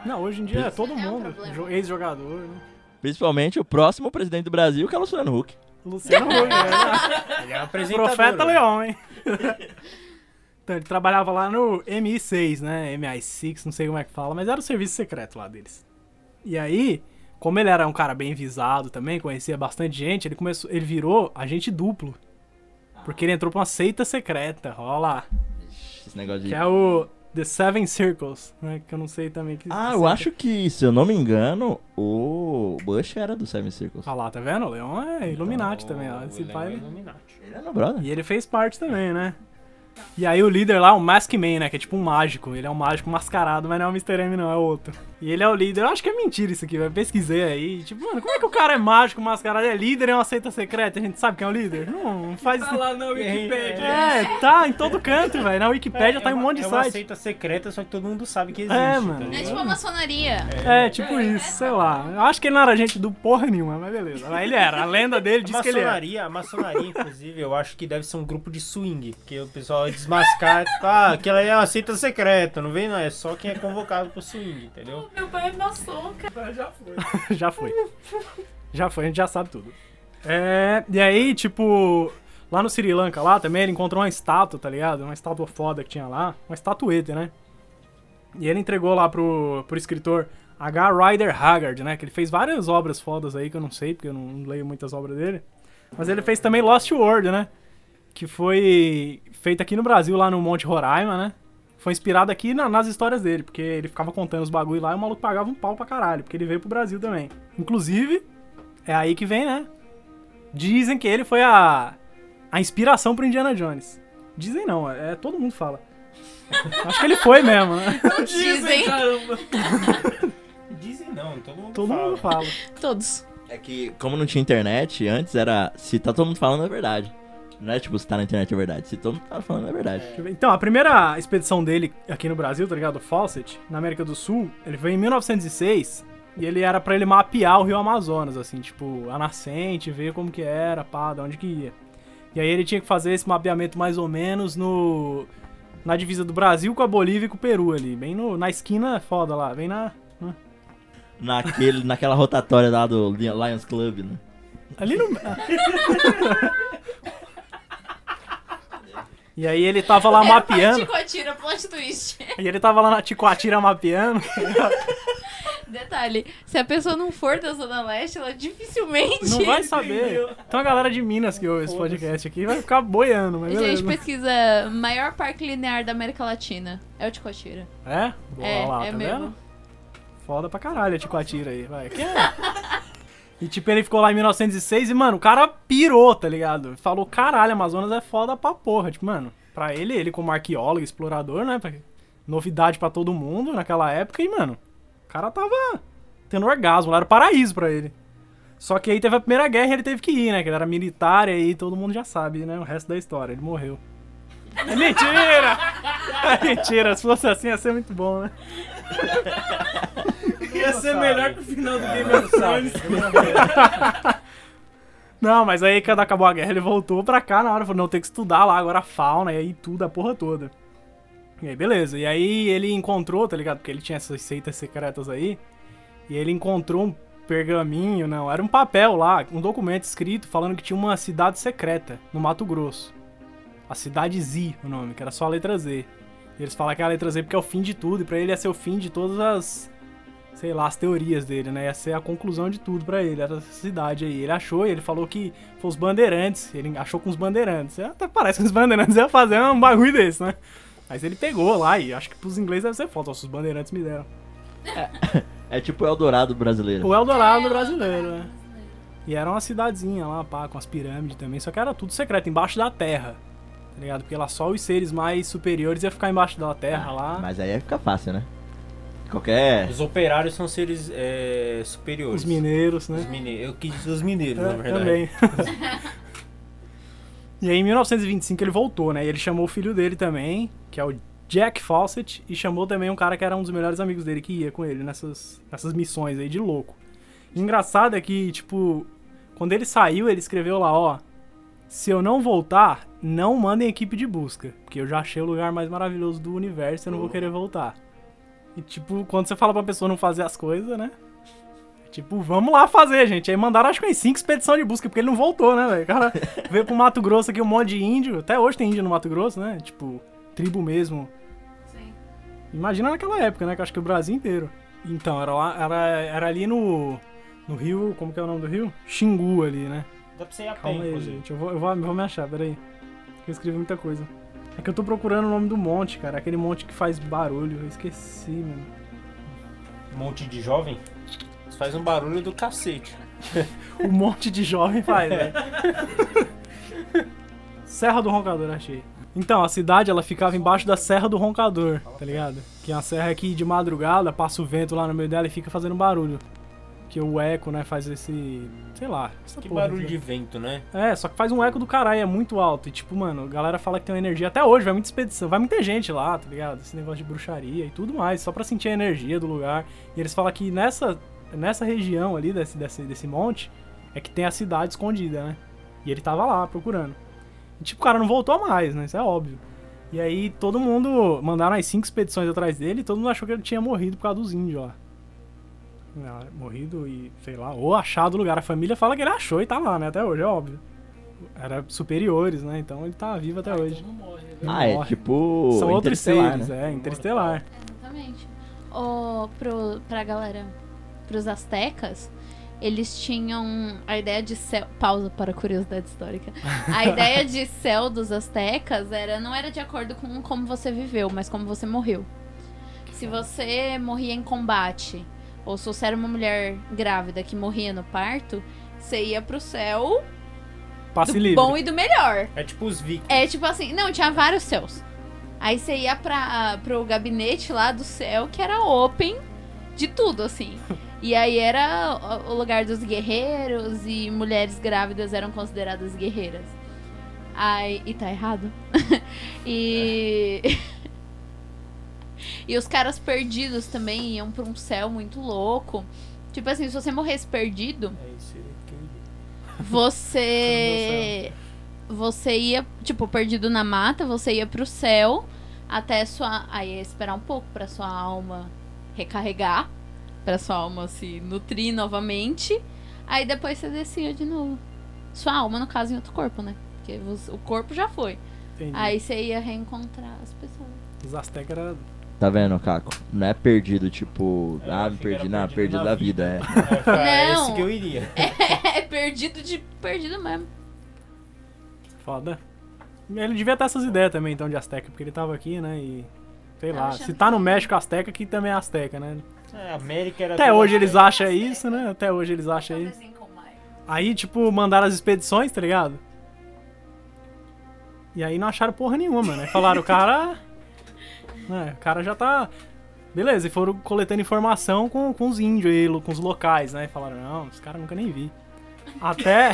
Não, hoje em dia é todo É um mundo. problema. jo- Ex-jogador, né? Principalmente o próximo presidente do Brasil, que é o Luciano Huck. Luciano Huck, né? Ele é um. Profeta né? Leão, hein? então, ele trabalhava lá no MI6, né? MI6, não sei como é que fala, mas era o serviço secreto lá deles. E aí, como ele era um cara bem visado também, conhecia bastante gente, ele começou, ele virou agente duplo. Porque ele entrou pra uma seita secreta, ó lá. Esse negócio de... Que é o The Seven Circles, né? Que eu não sei também que. Ah, que eu acho que, se eu não me engano, o Bush era do Seven Circles. Ah lá, tá vendo? O Leão é Illuminati também, ó. O Esse pai. é Illuminati. Ele era brother. E ele fez parte também, né? E aí o líder lá, o Mask Man, né? Que é tipo um mágico. Ele é um mágico mascarado, mas não é o Mr. M, não, é outro. E ele é o líder. Eu acho que é mentira isso aqui, velho. Pesquisei aí. Tipo, mano, como é que o cara é mágico, mascarado, é líder em uma seita secreta? A gente sabe quem é o líder? Não, não faz Tá lá na Wikipedia. É, tá em todo canto, velho. Na Wikipédia tá em um uma- monte de é uma site. seita secreta, só que todo mundo sabe que existe. É, tá mano. É ligado? tipo a maçonaria. É, tipo isso, sei lá. Eu acho que ele não era gente do porra nenhuma, mas beleza. Mas ele era. A lenda dele A diz que ele era. maçonaria, a maçonaria, inclusive, eu acho que deve ser um grupo de swing, que o pessoal desmascar, ah, aquela aí é uma seita secreta, não vem não, é só quem é convocado pro swing, entendeu? Meu pai é maçom, cara. Já foi. já foi. Já foi, a gente já sabe tudo. É, e aí, tipo, lá no Sri Lanka, lá também, ele encontrou uma estátua, tá ligado? Uma estátua foda que tinha lá. Uma estatueta, né? E ele entregou lá pro, pro escritor H. Rider Haggard, né? Que ele fez várias obras fodas aí que eu não sei, porque eu não leio muitas obras dele. Mas ele fez também Lost World, né? Que foi feito aqui no Brasil, lá no Monte Roraima, né? Foi inspirado aqui na- nas histórias dele, porque ele ficava contando os bagulho lá e o maluco pagava um pau pra caralho, porque ele veio pro Brasil também. Inclusive, é aí que vem, né? Dizem que ele foi a, a inspiração pro Indiana Jones. Dizem não, é todo mundo fala. Acho que ele foi mesmo, né? Dizem. Caramba. Dizem não, todo mundo Todo fala. mundo fala. Todos. É que, como não tinha internet, antes era se tá todo mundo falando é verdade. Não é tipo se tá na internet é verdade. Se todo mundo tá falando é verdade. Então, a primeira expedição dele aqui no Brasil, tá ligado? O Fawcett, na América do Sul, ele veio em 1906 e ele era pra ele mapear o Rio Amazonas, assim, tipo, a nascente, ver como que era, pá, de onde que ia. E aí ele tinha que fazer esse mapeamento mais ou menos no na divisa do Brasil com a Bolívia e com o Peru ali. Bem no, na esquina foda lá, bem na. Naquele, naquela rotatória lá do Lions Club, né? Ali no. E aí ele tava lá mapeando. Ticoatira, plot twist. E ele tava lá na Ticoatira mapeando. Detalhe, se a pessoa não for da Zona Leste, ela dificilmente... Não vai saber. Tem uma galera de Minas que ouve esse podcast aqui vai ficar boiando, mas Gente, beleza. pesquisa maior parque linear da América Latina. É o Ticoatira. É? Boa É, lá, é tá mesmo. vendo? Foda pra caralho a Ticoatira aí, vai. Que é? E tipo, ele ficou lá em 1906 e, mano, o cara pirou, tá ligado? Falou, caralho, Amazonas é foda pra porra. Tipo, mano, pra ele, ele como arqueólogo, explorador, né? Novidade pra todo mundo naquela época e, mano, o cara tava tendo orgasmo, lá era paraíso pra ele. Só que aí teve a Primeira Guerra e ele teve que ir, né? Que ele era militar e aí todo mundo já sabe, né? O resto da história, ele morreu. É mentira! É mentira, se fosse assim ia ser muito bom, né? Ia ser melhor que o final do Game of Thrones. Não, mas aí quando acabou a guerra, ele voltou pra cá na hora, falou, não, tem que estudar lá agora a fauna e aí tudo, a porra toda. E aí, beleza. E aí ele encontrou, tá ligado? Porque ele tinha essas seitas secretas aí. E ele encontrou um pergaminho, não, era um papel lá, um documento escrito falando que tinha uma cidade secreta no Mato Grosso. A cidade Z, o nome, que era só a letra Z. E eles falam que é a letra Z porque é o fim de tudo, e pra ele ia ser o fim de todas as, sei lá, as teorias dele, né? Ia ser a conclusão de tudo pra ele, era essa cidade aí. Ele achou e ele falou que foi os bandeirantes, ele achou com os bandeirantes. Até parece que os bandeirantes iam fazer um bagulho desse, né? Mas ele pegou lá e acho que pros ingleses deve ser foda, ó, se os bandeirantes me deram. É tipo o Eldorado brasileiro. O Eldorado brasileiro, né? E era uma cidadezinha lá, pá, com as pirâmides também, só que era tudo secreto, embaixo da terra. Tá ligado? Porque lá só os seres mais superiores iam ficar embaixo da terra lá. Mas aí fica fácil, né? Qualquer. Os operários são seres é, superiores. Os mineiros, né? Os mineiros. Eu quis dizer os mineiros, na É, verdade. também. e aí, em 1925, ele voltou, né? E ele chamou o filho dele também, que é o Jack Fawcett, e chamou também um cara que era um dos melhores amigos dele, que ia com ele nessas, nessas missões aí de louco. E engraçado é que, tipo, quando ele saiu, ele escreveu lá, ó. Se eu não voltar, não mandem equipe de busca. Porque eu já achei o lugar mais maravilhoso do universo e eu não vou querer voltar. E, tipo, quando você fala pra pessoa não fazer as coisas, né? Tipo, vamos lá fazer, gente. Aí mandaram, acho que umas 5 expedições de busca, porque ele não voltou, né, velho? O cara veio pro Mato Grosso aqui um monte de índio. Até hoje tem índio no Mato Grosso, né? Tipo, tribo mesmo. Sim. Imagina naquela época, né? Que eu acho que o Brasil inteiro. Então, era, lá, era, era ali no, no rio. Como que é o nome do rio? Xingu ali, né? Dá pra você ir a pé, Calma aí, gente. Eu vou, eu vou, eu vou me achar, peraí. Eu escrevi muita coisa. É que eu tô procurando o nome do monte, cara. Aquele monte que faz barulho. Eu esqueci, mano. Monte de jovem. Isso faz um barulho do cacete. O monte de jovem faz, né? Serra do Roncador, achei. Então, a cidade ela ficava embaixo da Serra do Roncador, tá ligado? Que é uma serra que de madrugada passa o vento lá no meio dela e fica fazendo barulho. Que o eco, né, faz esse. sei lá. Que barulho aqui, de vento, né? É, só que faz um eco do caralho, é muito alto. E tipo, mano, a galera fala que tem uma energia. Até hoje, vai muita expedição, vai muita gente lá, tá ligado? Esse negócio de bruxaria e tudo mais, só pra sentir a energia do lugar. E eles falam que nessa, nessa região ali, desse, desse, desse monte, é que tem a cidade escondida, né? E ele tava lá procurando. E tipo, o cara não voltou mais, né? Isso é óbvio. E aí todo mundo. Mandaram as cinco expedições atrás dele e todo mundo achou que ele tinha morrido por causa dos índios, ó. Não, morrido e, sei lá, ou achado o lugar. A família fala que ele achou e tá lá, né? Até hoje, é óbvio. Era superiores, né? Então ele tá vivo até hoje. Não morre, né? Ah, é tipo. São outros seres, né? é, interestelar. Exatamente. O, pro, pra galera, pros astecas, eles tinham a ideia de céu. Pausa para a curiosidade histórica. A ideia de céu dos astecas era, não era de acordo com como você viveu, mas como você morreu. Se você morria em combate, ou se você era uma mulher grávida que morria no parto, você ia pro céu Passe do livre. bom e do melhor. É tipo os vikings. É tipo assim, não, tinha vários céus. Aí você ia pra, pro gabinete lá do céu, que era open de tudo, assim. E aí era o- lugar dos guerreiros e mulheres grávidas eram consideradas guerreiras. Aí, e tá errado? e. e os caras perdidos também iam pra um céu muito louco. Tipo assim, se você morresse perdido, É isso você você ia, tipo, perdido na mata, você ia pro céu. Até sua. Aí é esperar um pouco pra sua alma recarregar. Pra sua alma se nutrir novamente. Aí depois você descia de novo. Sua alma, no caso, em outro corpo, né? Porque você- o corpo já foi. Entendi. Aí você ia reencontrar as pessoas. Os Aztecas eram. Tá vendo, Caco? Não é perdido, tipo, É, ah, me perdi, não, perdido perdido da vida, é. É, foi Não. esse que eu iria. É perdido de perdido mesmo. Foda. Ele devia ter essas ideias também, então, de Azteca, porque ele tava aqui, né? E. Sei lá. Se tá no México Azteca, aqui também é Azteca, né? É, América era Até hoje eles Azteca. acham isso, né? Até hoje eles acham isso. Aí, tipo, mandaram as expedições, tá ligado? E aí não acharam porra nenhuma, né? Falaram, o cara. Né, o cara já tá. Beleza, e foram coletando informação com, com os índios aí, com os locais, né? E falaram, não, os caras nunca nem vi. Até.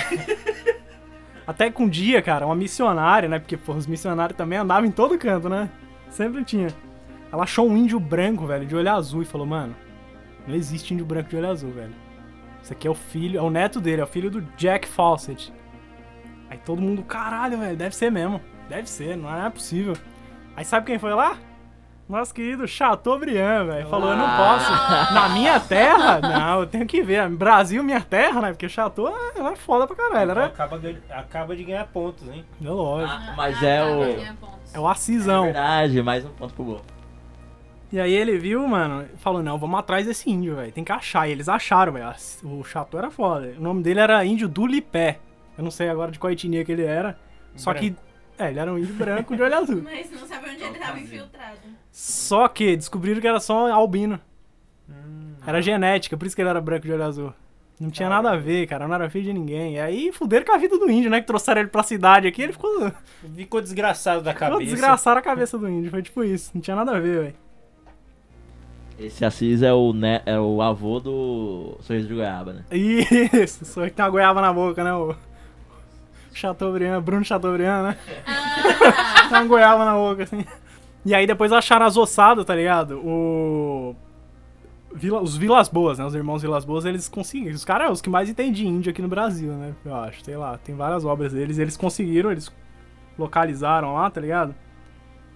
Até que um dia, cara, uma missionária, né? Porque, pô, os missionários também andavam em todo canto, né? Sempre tinha. Ela achou um índio branco, velho, de olho azul, e falou, mano, não existe índio branco de olho azul, velho. Isso aqui é o filho, é o neto dele, é o filho do Jack Fawcett. Aí todo mundo, caralho, velho, deve ser mesmo. Deve ser, não é possível. Aí sabe quem foi lá? Nosso querido Chateaubriand, velho. Falou, eu não posso. Na minha terra? Não, eu tenho que ver. Brasil, minha terra, né? Porque Chateau é, era foda pra caralho. Era, Acaba, ganha- acaba de ganhar pontos, hein? é lógico. Ah, mas é o. É o Assisão. Verdade, mais um ponto pro gol. E aí ele viu, mano, falou, não, vamos atrás desse índio, velho. Tem que achar. E eles acharam, velho. O Chateau era foda. O nome dele era Índio do Lipé. Eu não sei agora de qual etnia que ele era. Só que. É, ele era um índio branco de olho azul. Mas não sabe onde ele tava infiltrado. Só que descobriram que era só albino. Hum, Era genética, por isso que ele era branco de olho azul. Não tinha nada a ver, cara, não era filho de ninguém. E aí fuderam com a vida do índio, né? Que trouxeram ele pra cidade aqui, ele ficou. ficou desgraçado da ficou cabeça. desgraçaram a cabeça do índio. Foi tipo isso, não tinha nada a ver, velho. Esse Assis é o, ne... é o avô do Sorriso de Goiaba, né? Isso, só que tem uma goiaba na boca, né? O Chateaubriand, Bruno Chateaubriand, né? tem uma goiaba na boca, assim. E aí depois acharam as ossadas, tá ligado? O... Vila- Os Vilas Boas, né? Os irmãos Vilas Boas, eles conseguiram. Os caras os que mais entendem índio aqui no Brasil, né? Eu acho, sei lá. Tem várias obras deles. Eles conseguiram, eles localizaram lá, tá ligado?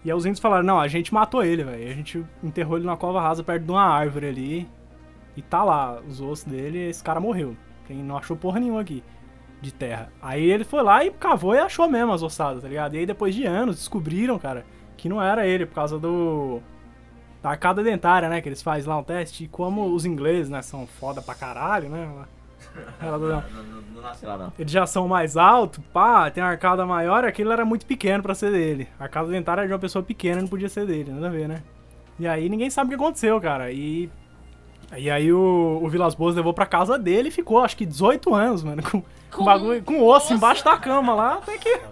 E aí os índios falaram, não, a gente matou ele, velho. A gente enterrou ele numa cova rasa perto de uma árvore ali. E tá lá, os ossos dele, esse cara morreu. Quem não achou porra nenhuma aqui de terra. Aí ele foi lá e cavou e achou mesmo as ossadas, tá ligado? E aí depois de anos descobriram, cara, que não era ele por causa do da arcada dentária, né, que eles fazem lá um teste. E como os ingleses, né, são foda pra caralho, né? ela- Não, não nasce lá, não. Eles já são mais altos, pá, tem uma arcada maior, aquilo era muito pequeno pra ser dele. A arcada dentária de uma pessoa pequena não podia ser dele, nada a ver, né? E aí ninguém sabe o que aconteceu, cara. E, e aí o, o Vilas Boas levou pra casa dele e ficou, acho que 18 anos, mano, com, com, bagulho, com osso embaixo da cama lá, até que Tá.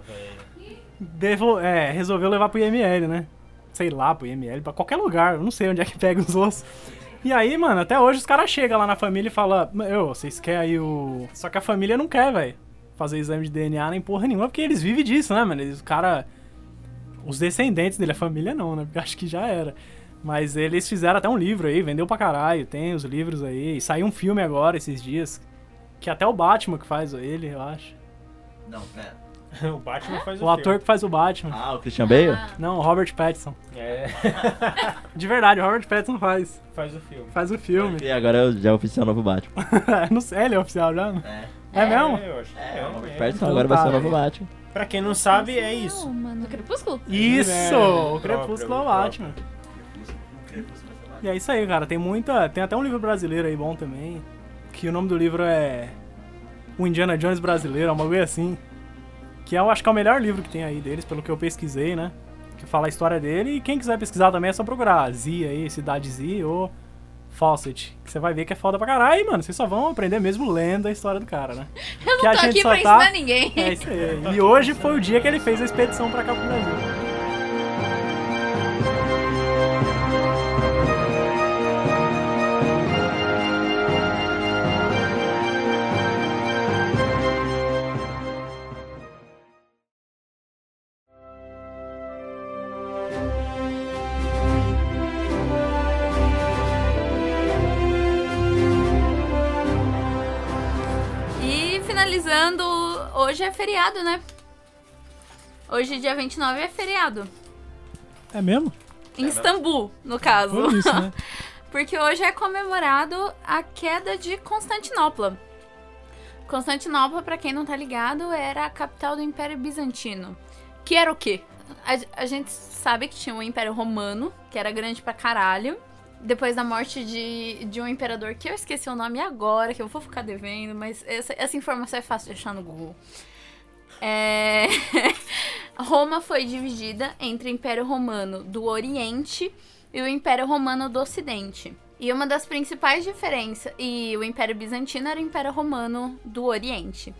Devo, é, resolveu levar pro IML, né? Sei lá, pro IML, pra qualquer lugar, eu não sei onde é que pega os ossos. E aí, mano, até hoje os caras chegam lá na família e falam, eu, vocês querem aí o... Só que a família não quer, velho, fazer exame de DNA nem porra nenhuma, porque eles vivem disso, né, mano? Eles, o cara... Os descendentes dele, a família não, né? Acho que já era. Mas eles fizeram até um livro aí, vendeu pra caralho, tem os livros aí. E saiu um filme agora, esses dias, que até o Batman que faz ele, eu acho. Não, pera. o Batman faz o, O ator que faz o Batman. Ah, o Christian Bale? Não, o Robert Pattinson. filme. É, De verdade, o Robert Pattinson faz. faz o filme. Faz o filme. E agora eu- já é oficial novo Batman. não sei, ele é oficial já? não? É. É mesmo? É, eu acho que É, é, o Robert é. Pattinson Então agora vai ser o novo Batman. Pra quem não sabe, é isso. Não, mano. Crepúsculo? Isso! É, o o Crepúsculo é o Batman. E é isso aí, cara. Tem muita. Tem até um livro brasileiro aí bom também. Que o nome do livro é. O Indiana Jones brasileiro, é uma coisa assim. Que eu acho que é o melhor livro que tem aí deles, pelo que eu pesquisei, né? Que fala a história dele. E quem quiser pesquisar também é só procurar Z aí, Cidade Z ou Fawcett. Que você vai ver que é foda pra caralho, mano. Vocês só vão aprender mesmo lendo a história do cara, né? Eu Que não a tô gente aqui pra tá- ensinar ninguém. É isso aí. E hoje foi o dia que ele fez a expedição pra cá pro Brasil. Feriado, né? Hoje, dia 29, é feriado. É mesmo? Em Istambul, no caso. Isso, né? Porque hoje é comemorado a queda de Constantinopla. Constantinopla, pra quem não tá ligado, era a capital do Império Bizantino. Que era o quê? A, a gente sabe que tinha o Império Romano, que era grande pra caralho. Depois da morte de, de um imperador que eu esqueci o nome agora, que eu vou ficar devendo, mas essa, essa informação é fácil de achar no Google. É... Roma foi dividida entre o Império Romano do Oriente e o Império Romano do Ocidente. E uma das principais diferenças. E o Império Bizantino era o Império Romano do Oriente.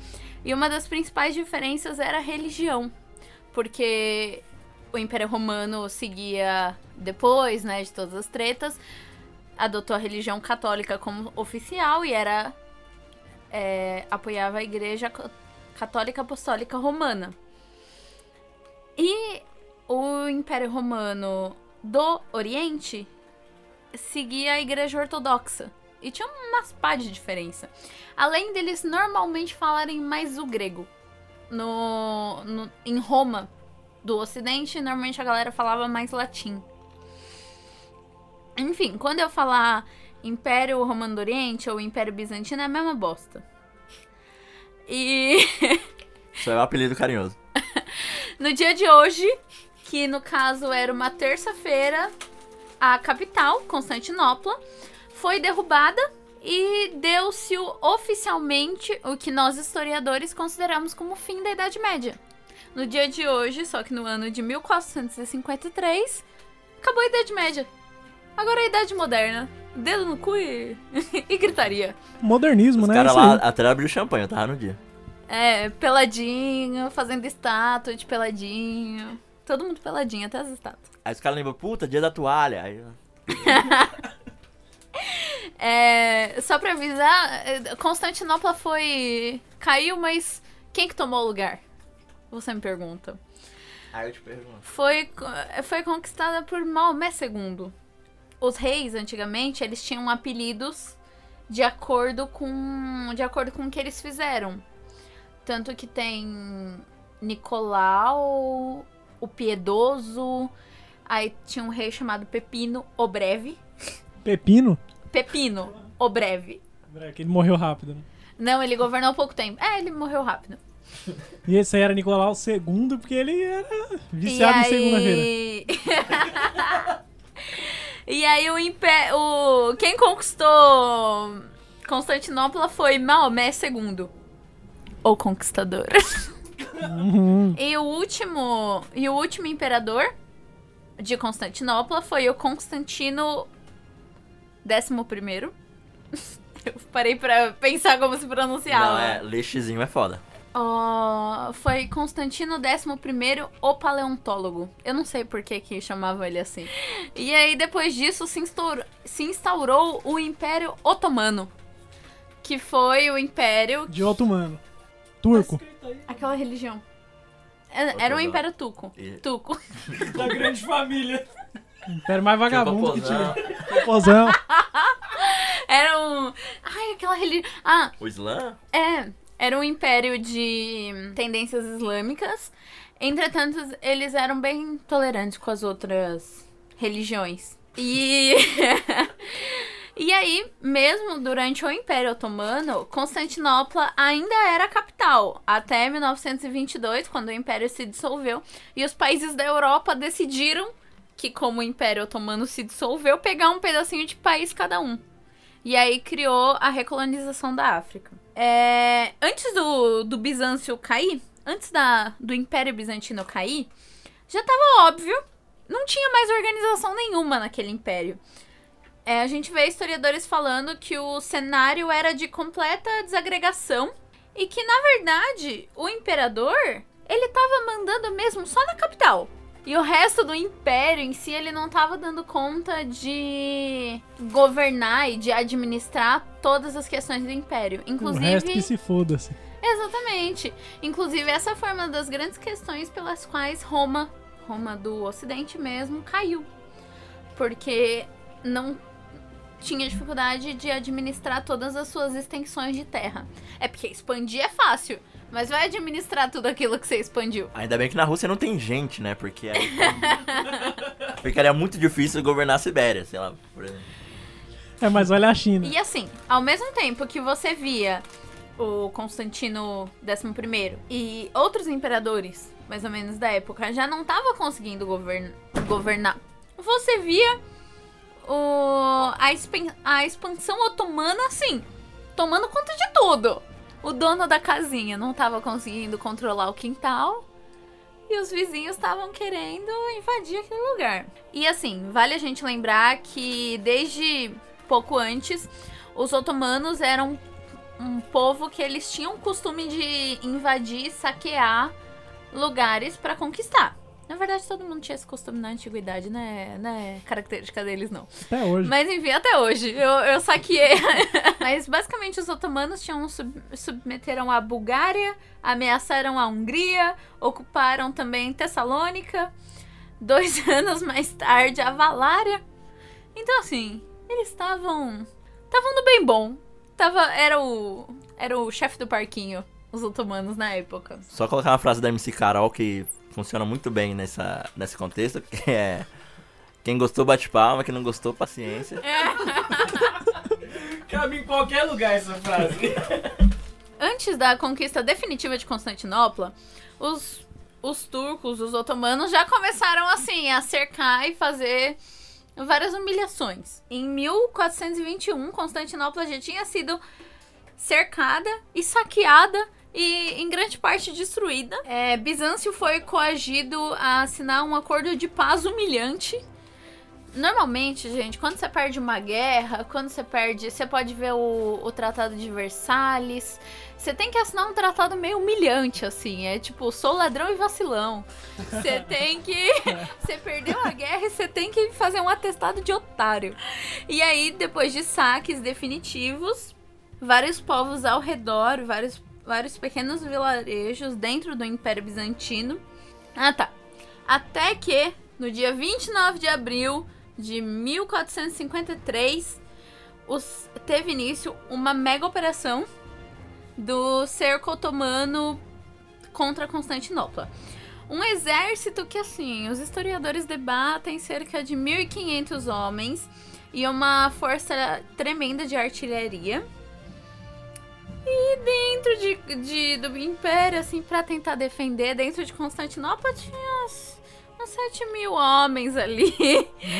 E uma das principais diferenças era a religião. Porque o Império Romano seguia, depois né, de todas as tretas, adotou a religião católica como oficial e era. é, apoiava a Igreja Católica Apostólica Romana. E o Império Romano do Oriente seguia a Igreja Ortodoxa. E tinha umas pá de diferença. Além deles normalmente falarem mais o grego. No, no- em Roma, do Ocidente, normalmente a galera falava mais latim. Enfim, quando eu falar Império Romano do Oriente ou Império Bizantino, é a mesma bosta. E Isso é o apelido carinhoso. no dia de hoje, que no caso era uma terça-feira, a capital, Constantinopla, foi derrubada e deu-se oficialmente o que nós historiadores consideramos como o fim da Idade Média. No dia de hoje, só que no ano de 1453, acabou a Idade Média. Agora é a Idade Moderna. Dedo no cu e, e gritaria. Modernismo, Os né? caras Isso aí. lá até abriu champanhe, eu tava no dia. É, peladinho, fazendo estátua de peladinho. Todo mundo peladinho, até as estátuas. Aí os caras lembram, puta, dia da toalha. Aí, É, só pra avisar, Constantinopla foi. caiu, mas quem que tomou o lugar? Você me pergunta. aí eu te pergunto. Foi, foi conquistada por Maomé II. Os reis, antigamente, eles tinham apelidos de acordo com. de acordo com o que eles fizeram. Tanto que tem Nicolau, o Piedoso. Aí tinha um rei chamado Pepino, o Breve. Pepino? Pepino, o Breve. É que ele morreu rápido, né? Não, ele governou pouco tempo. É, ele morreu rápido. E esse aí era Nicolau II, porque ele era viciado em segunda-feira. e aí o, impé o quem conquistou Constantinopla foi Maomé II. O conquistador. Uhum. e o último e o último imperador de Constantinopla foi o Constantino XI. Eu parei pra pensar como se pronunciava. Não, é, lixezinho é foda. Foi Constantino XI, o paleontólogo. Eu não sei por que, que chamavam ele assim. E aí, depois disso, se instaurou, se instaurou o Império Otomano. Que foi o império. De otomano. Turco. Aquela religião. É- Era um Otomano. império tuco. E- Tuco. Da grande família. Império mais vagabundo que tinha. Popozão. Era um. Ai, aquela religião. Ah, O Islã? É, era um império de tendências islâmicas. Entretanto, eles eram bem tolerantes com as outras religiões. E. e aí, mesmo durante o Império Otomano, Constantinopla ainda era capital, até 1922, quando o império se dissolveu. E os países da Europa decidiram que, como o Império Otomano se dissolveu, pegar um pedacinho de país cada um. E aí criou a recolonização da África. É, antes do, do Bizâncio cair, antes da, do Império Bizantino cair, já estava óbvio, não tinha mais organização nenhuma naquele império. É, a gente vê historiadores falando que o cenário era de completa desagregação e que, na verdade, o imperador, ele tava mandando mesmo só na capital. E o resto do império em si, ele não tava dando conta de governar e de administrar todas as questões do império. O Inclusive. resto que se foda-se. Exatamente. Inclusive, essa foi uma das grandes questões pelas quais Roma, Roma do Ocidente mesmo, caiu. Porque não tinha dificuldade de administrar todas as suas extensões de terra. É porque expandir é fácil, Mas vai administrar tudo aquilo que você expandiu. Ainda bem que na Rússia não tem gente, né? Porque aí. Ficaria muito difícil governar a Sibéria, sei lá, por exemplo. É, mas olha a China. E assim, ao mesmo tempo que você via o Constantino XI e outros imperadores, mais ou menos da época, já não tava conseguindo govern governar, você via o, a, expan- a expansão otomana, assim, tomando conta de tudo. O dono da casinha não tava conseguindo controlar o quintal. E os vizinhos estavam querendo invadir aquele lugar. E assim, vale a gente lembrar que desde pouco antes, os otomanos eram um povo que eles tinham o costume de invadir saquear lugares pra conquistar. Na verdade, todo mundo tinha esse costume na antiguidade, né? Não é característica deles, não. Até hoje. Mas enfim, até hoje. Eu, eu saqueei. Mas basicamente os otomanos tinham sub- submeteram a Bulgária, ameaçaram a Hungria, ocuparam também Tessalônica. Dois anos mais tarde, a Valária. Então, assim, eles estavam. Estavam no bem bom. Tava, era o. Era o chefe do parquinho, os otomanos na época. Só colocar uma frase da MC Carol que funciona muito bem nessa, nesse contexto, que é. Quem gostou, bate palma, quem não gostou, paciência. Cabe em qualquer lugar essa frase. Antes da conquista definitiva de Constantinopla, os, os turcos, os otomanos, já começaram assim a cercar e fazer várias humilhações. Em 1421, Constantinopla já tinha sido cercada e saqueada e em grande parte destruída. É, Bizâncio foi coagido a assinar um acordo de paz humilhante. Normalmente, gente, quando você perde uma guerra, quando você perde. Você pode ver o, o Tratado de Versalhes. Você tem que assinar um tratado meio humilhante, assim. É tipo, sou ladrão e vacilão. Você tem que. Você perdeu a guerra e você tem que fazer um atestado de otário. E aí, depois de saques definitivos, vários povos ao redor, vários, vários pequenos vilarejos dentro do Império Bizantino. Ah, tá. Até que, no dia 29 de abril de 1453, os- teve início uma mega operação do cerco otomano contra Constantinopla. Um exército que, assim, os historiadores debatem cerca de 1.500 homens e uma força tremenda de artilharia. E dentro de, de- do Império, assim, pra tentar defender, dentro de Constantinopla tinha uns, uns 7 mil homens ali,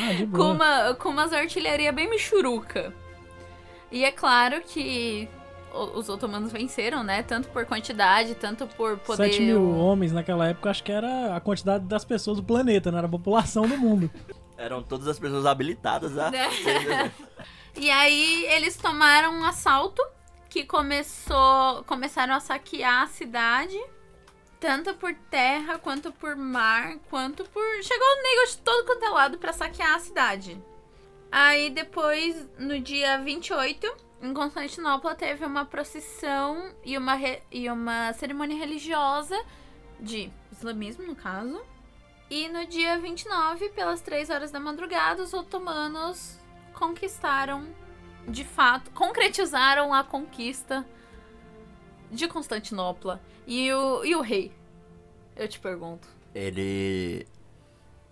Ah, de com, boa. uma, com umas artilharia bem michuruca. E é claro que os otomanos venceram, né? Tanto por quantidade, tanto por poder... 7 mil homens naquela época, acho que era a quantidade das pessoas do planeta, não era a população do mundo. Eram todas as pessoas habilitadas a. Né? exército. E aí eles tomaram um assalto que começou, começaram a saquear a cidade, tanto por terra quanto por mar, quanto por chegou o nego de todo quanto é lado para saquear a cidade. Aí depois, no dia 28, em Constantinopla teve uma procissão e uma re- e uma cerimônia religiosa de islamismo, no caso. E no dia 29, pelas 3 horas da madrugada, os otomanos conquistaram, de fato, concretizaram a conquista de Constantinopla. E o, e o rei? Eu te pergunto. Ele.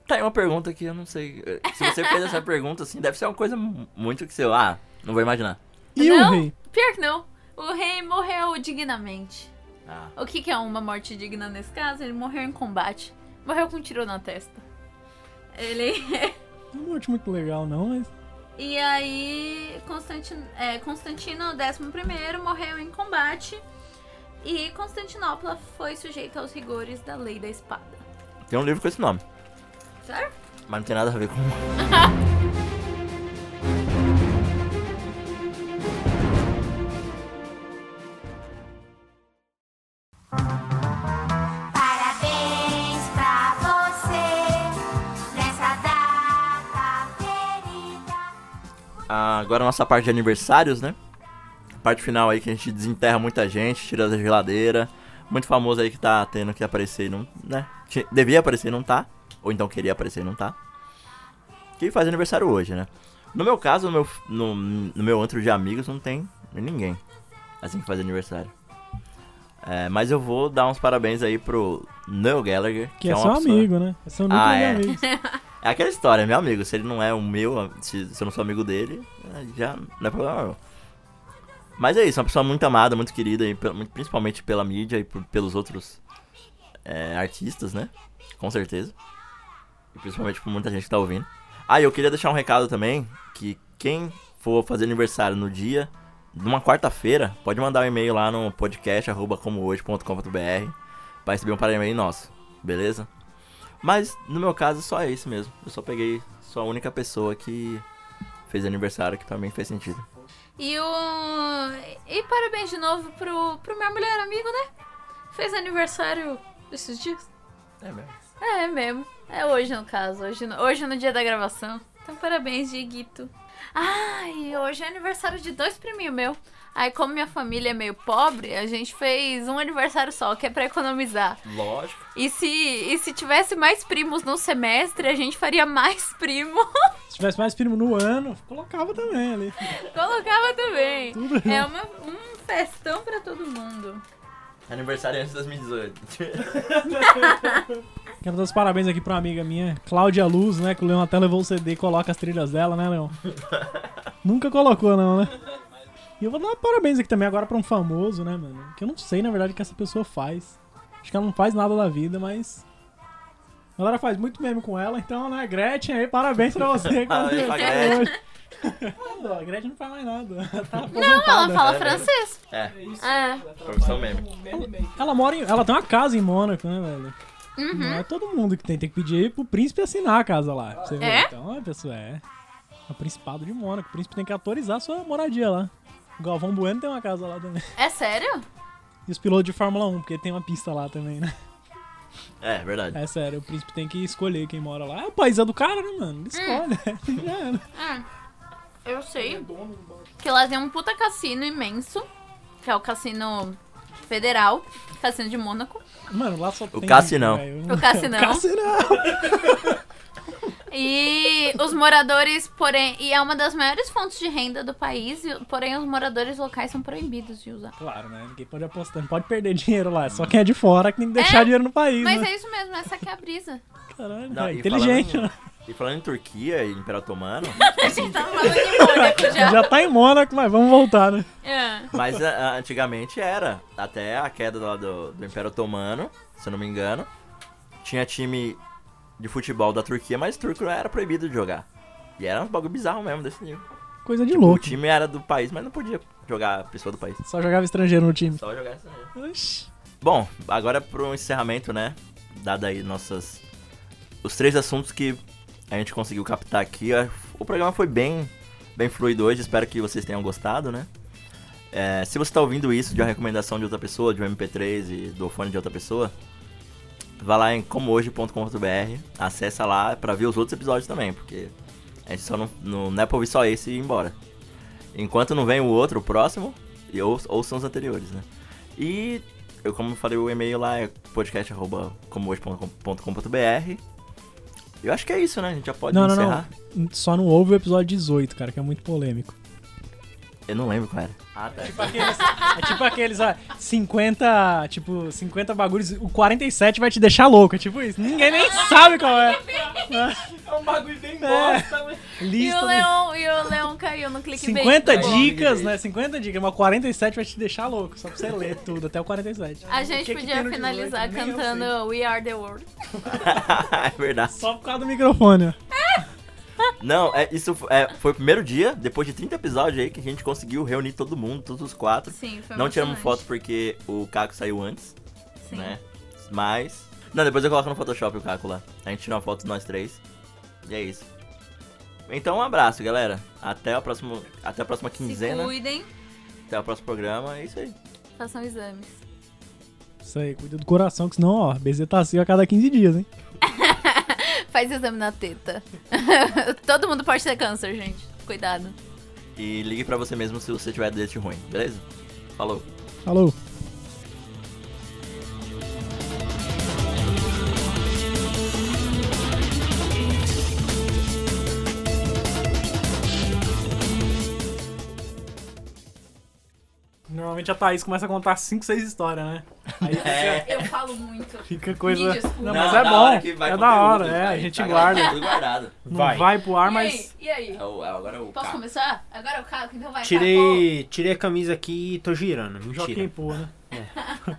Tá aí uma pergunta que eu não sei. Se você fez essa pergunta, assim, deve ser uma coisa mu- muito que você. Ah, não vou imaginar. E Não? o rei? Pior que não. O rei morreu dignamente. Ah. O que, que é uma morte digna nesse caso? Ele morreu em combate. Morreu com um tiro na testa. Ele. Não é uma morte muito legal, não, mas. E aí, Constantino, é, Constantino XI morreu em combate. E Constantinopla foi sujeita aos rigores da lei da espada. Tem um livro com esse nome, Sério? mas não tem nada a ver com. agora a nossa parte de aniversários, né? Parte final aí que a gente desenterra muita gente, tira da geladeira. Muito famoso aí que tá tendo que aparecer e não. né? Devia aparecer e não tá. Ou então queria aparecer e não tá. Que faz aniversário hoje, né? No meu caso, no meu, no, no meu antro de amigos, não tem ninguém. Assim que faz aniversário. É, mas eu vou dar uns parabéns aí pro Noel Gallagher, que, Que é uma seu pessoa- amigo, né? É seu núcleo Ah, de é. amigos. É aquela história, meu amigo. Se ele não é o meu, se, se eu não sou amigo dele, é, já não é problema. Mas é isso, uma pessoa muito amada, muito querida, e principalmente pela mídia e por- pelos outros é, artistas, né? Com certeza. E principalmente por muita gente que tá ouvindo. Ah, e eu queria deixar um recado também, que quem for fazer aniversário no dia, numa quarta-feira, pode mandar um e-mail lá no podcast, arroba comohoje.com.br, pra receber um parabéns nosso, beleza? Mas no meu caso só é isso mesmo. Eu só peguei só a única pessoa que fez aniversário que pra mim fez sentido. E o. E parabéns de novo pro, pro meu melhor amigo, né? Fez aniversário esses dias. É mesmo. É, é mesmo. É hoje no caso. Hoje no, hoje no dia da gravação. Então parabéns, Dieguito. Ai, hoje é aniversário de dois priminhos meu. Aí, como minha família é meio pobre, a gente fez um aniversário só, que é pra economizar. Lógico. E se, e se tivesse mais primos no semestre, a gente faria mais primo. Se tivesse mais primo no ano, colocava também ali. Colocava também. Tudo É uma, um festão pra todo mundo. Aniversário antes de 2018. Quero dar os parabéns aqui pra uma amiga minha, Cláudia Luz, né? Que o Leon até levou o CD e coloca as trilhas dela, né, Leon? Nunca colocou, não, né? E eu vou dar parabéns aqui também agora pra um famoso, né, mano? Que eu não sei, na verdade, o que essa pessoa faz. Acho que ela não faz nada da vida, mas. A galera faz muito meme com ela, então, né, Gretchen aí, parabéns pra você. Parabéns pra Gretchen. Não, a Gretchen não faz mais nada. Ela tá Não, ela fala É, francês. É, É. profissão meme. Ela mora em. Ela tem uma casa em Mônaco, né, velho? Uhum. Não é todo mundo que tem. Tem que pedir pro príncipe assinar a casa lá. Você ver. É? Então, a pessoa é. É o Principado de Mônaco. O príncipe tem que autorizar a sua moradia lá. O Galvão Bueno tem uma casa lá também. É sério? E os pilotos de Fórmula 1, porque tem uma pista lá também, né? É, verdade. É sério, o príncipe tem que escolher quem mora lá. É o país é do cara, né, mano? Ele escolhe. Já era. Ah, eu sei. Que lá tem um puta cassino imenso. Que é o cassino federal. Cassino de Mônaco. Mano, lá só tem. Cassinão. velho. O cassinão. Cassinão! E os moradores, porém. E é uma das maiores fontes de renda do país. Porém, os moradores locais são proibidos de usar. Claro, né? Ninguém pode apostar, não pode perder dinheiro lá. É Só quem é de fora que tem que deixar É, dinheiro no país, Mas né? é isso mesmo, essa que é a brisa. Caralho, Não, é inteligente, falando né? E falando em Turquia e Império Otomano, A gente tá falando de Mônaco já. Já tá em Mônaco, mas vamos voltar, né? É. mas antigamente era. Até a queda lá do, do Império Otomano, se eu não me engano. Tinha time de futebol da Turquia, mas turco era proibido de jogar. E era um bagulho bizarro mesmo desse nível. Coisa de Tipo, o louco. time era do país, mas não podia jogar a pessoa do país. Só jogava estrangeiro no time. Só jogar essa mesmo. Oxi. Bom, agora pro encerramento, né? Dada aí nossas. Os três assuntos que a gente conseguiu captar aqui. O programa foi bem, bem fluido hoje, espero que vocês tenham gostado, né? É, se você tá ouvindo isso de uma recomendação de outra pessoa, de um MP3 e do fone de outra pessoa, vá lá em comohoje.com.br, acessa lá pra ver os outros episódios também, porque a gente só não, não, não é pra ouvir só esse e ir embora. Enquanto não vem o outro, o próximo, e ou, ouçam os anteriores, né? E eu, como eu falei, o e-mail lá é podcast.comohoje.com.br. Eu acho que é isso, né? A gente já pode Não, não, encerrar. não. Só não houve o episódio 18, cara, que é muito polêmico. Eu não lembro qual era. Ah, tá. Tipo aqueles, é tipo aqueles, ah, 50, tipo, 50 bagulhos, o 47 vai te deixar louco, é tipo isso. Ninguém nem sabe qual é. É um bagulho bem É. bosta, mas... E o, de Leon, e o Leon caiu no clickbait. 50 do- dicas, né? 50 dicas, mas o 47 vai te deixar louco, só pra você ler tudo, até o 47. A gente que podia finalizar 18? Nem eu cantando We Are the World. é verdade. Só por causa do microfone, ó. Não, é, isso é, foi o primeiro dia, depois de 30 episódios aí, que a gente conseguiu reunir todo mundo, todos os quatro. Sim, foi Não tiramos foto porque o Caco saiu antes, Sim. né? Mas. Não, depois eu coloco no Photoshop o Caco lá. A gente tira uma foto de nós três. E é isso. Então um abraço, galera. Até a próxima, até a próxima Se quinzena. cuidem, Até o próximo programa. É isso aí. façam exames. Isso aí, cuida do coração, que senão, ó, bezetacil a cada 15 dias, hein? Faz exame na teta. Todo mundo pode ter câncer, gente. Cuidado. E ligue pra você mesmo se você tiver dente ruim, beleza? Falou. Falou. Normalmente a Thaís começa a contar 5, 6 histórias, né? Aí É. Eu falo muito. fica coisa. Não, Não, mas é bom. É da hora, é. vai, A gente tá guarda. Tudo guardado. Não Vai. vai pro ar, e mas. aí? E aí? É o, é, agora é o Posso carro. começar? Agora é o Caco, então vai. Tirei, tirei a camisa aqui e tô girando. Joaquim Mentira. Pô, né?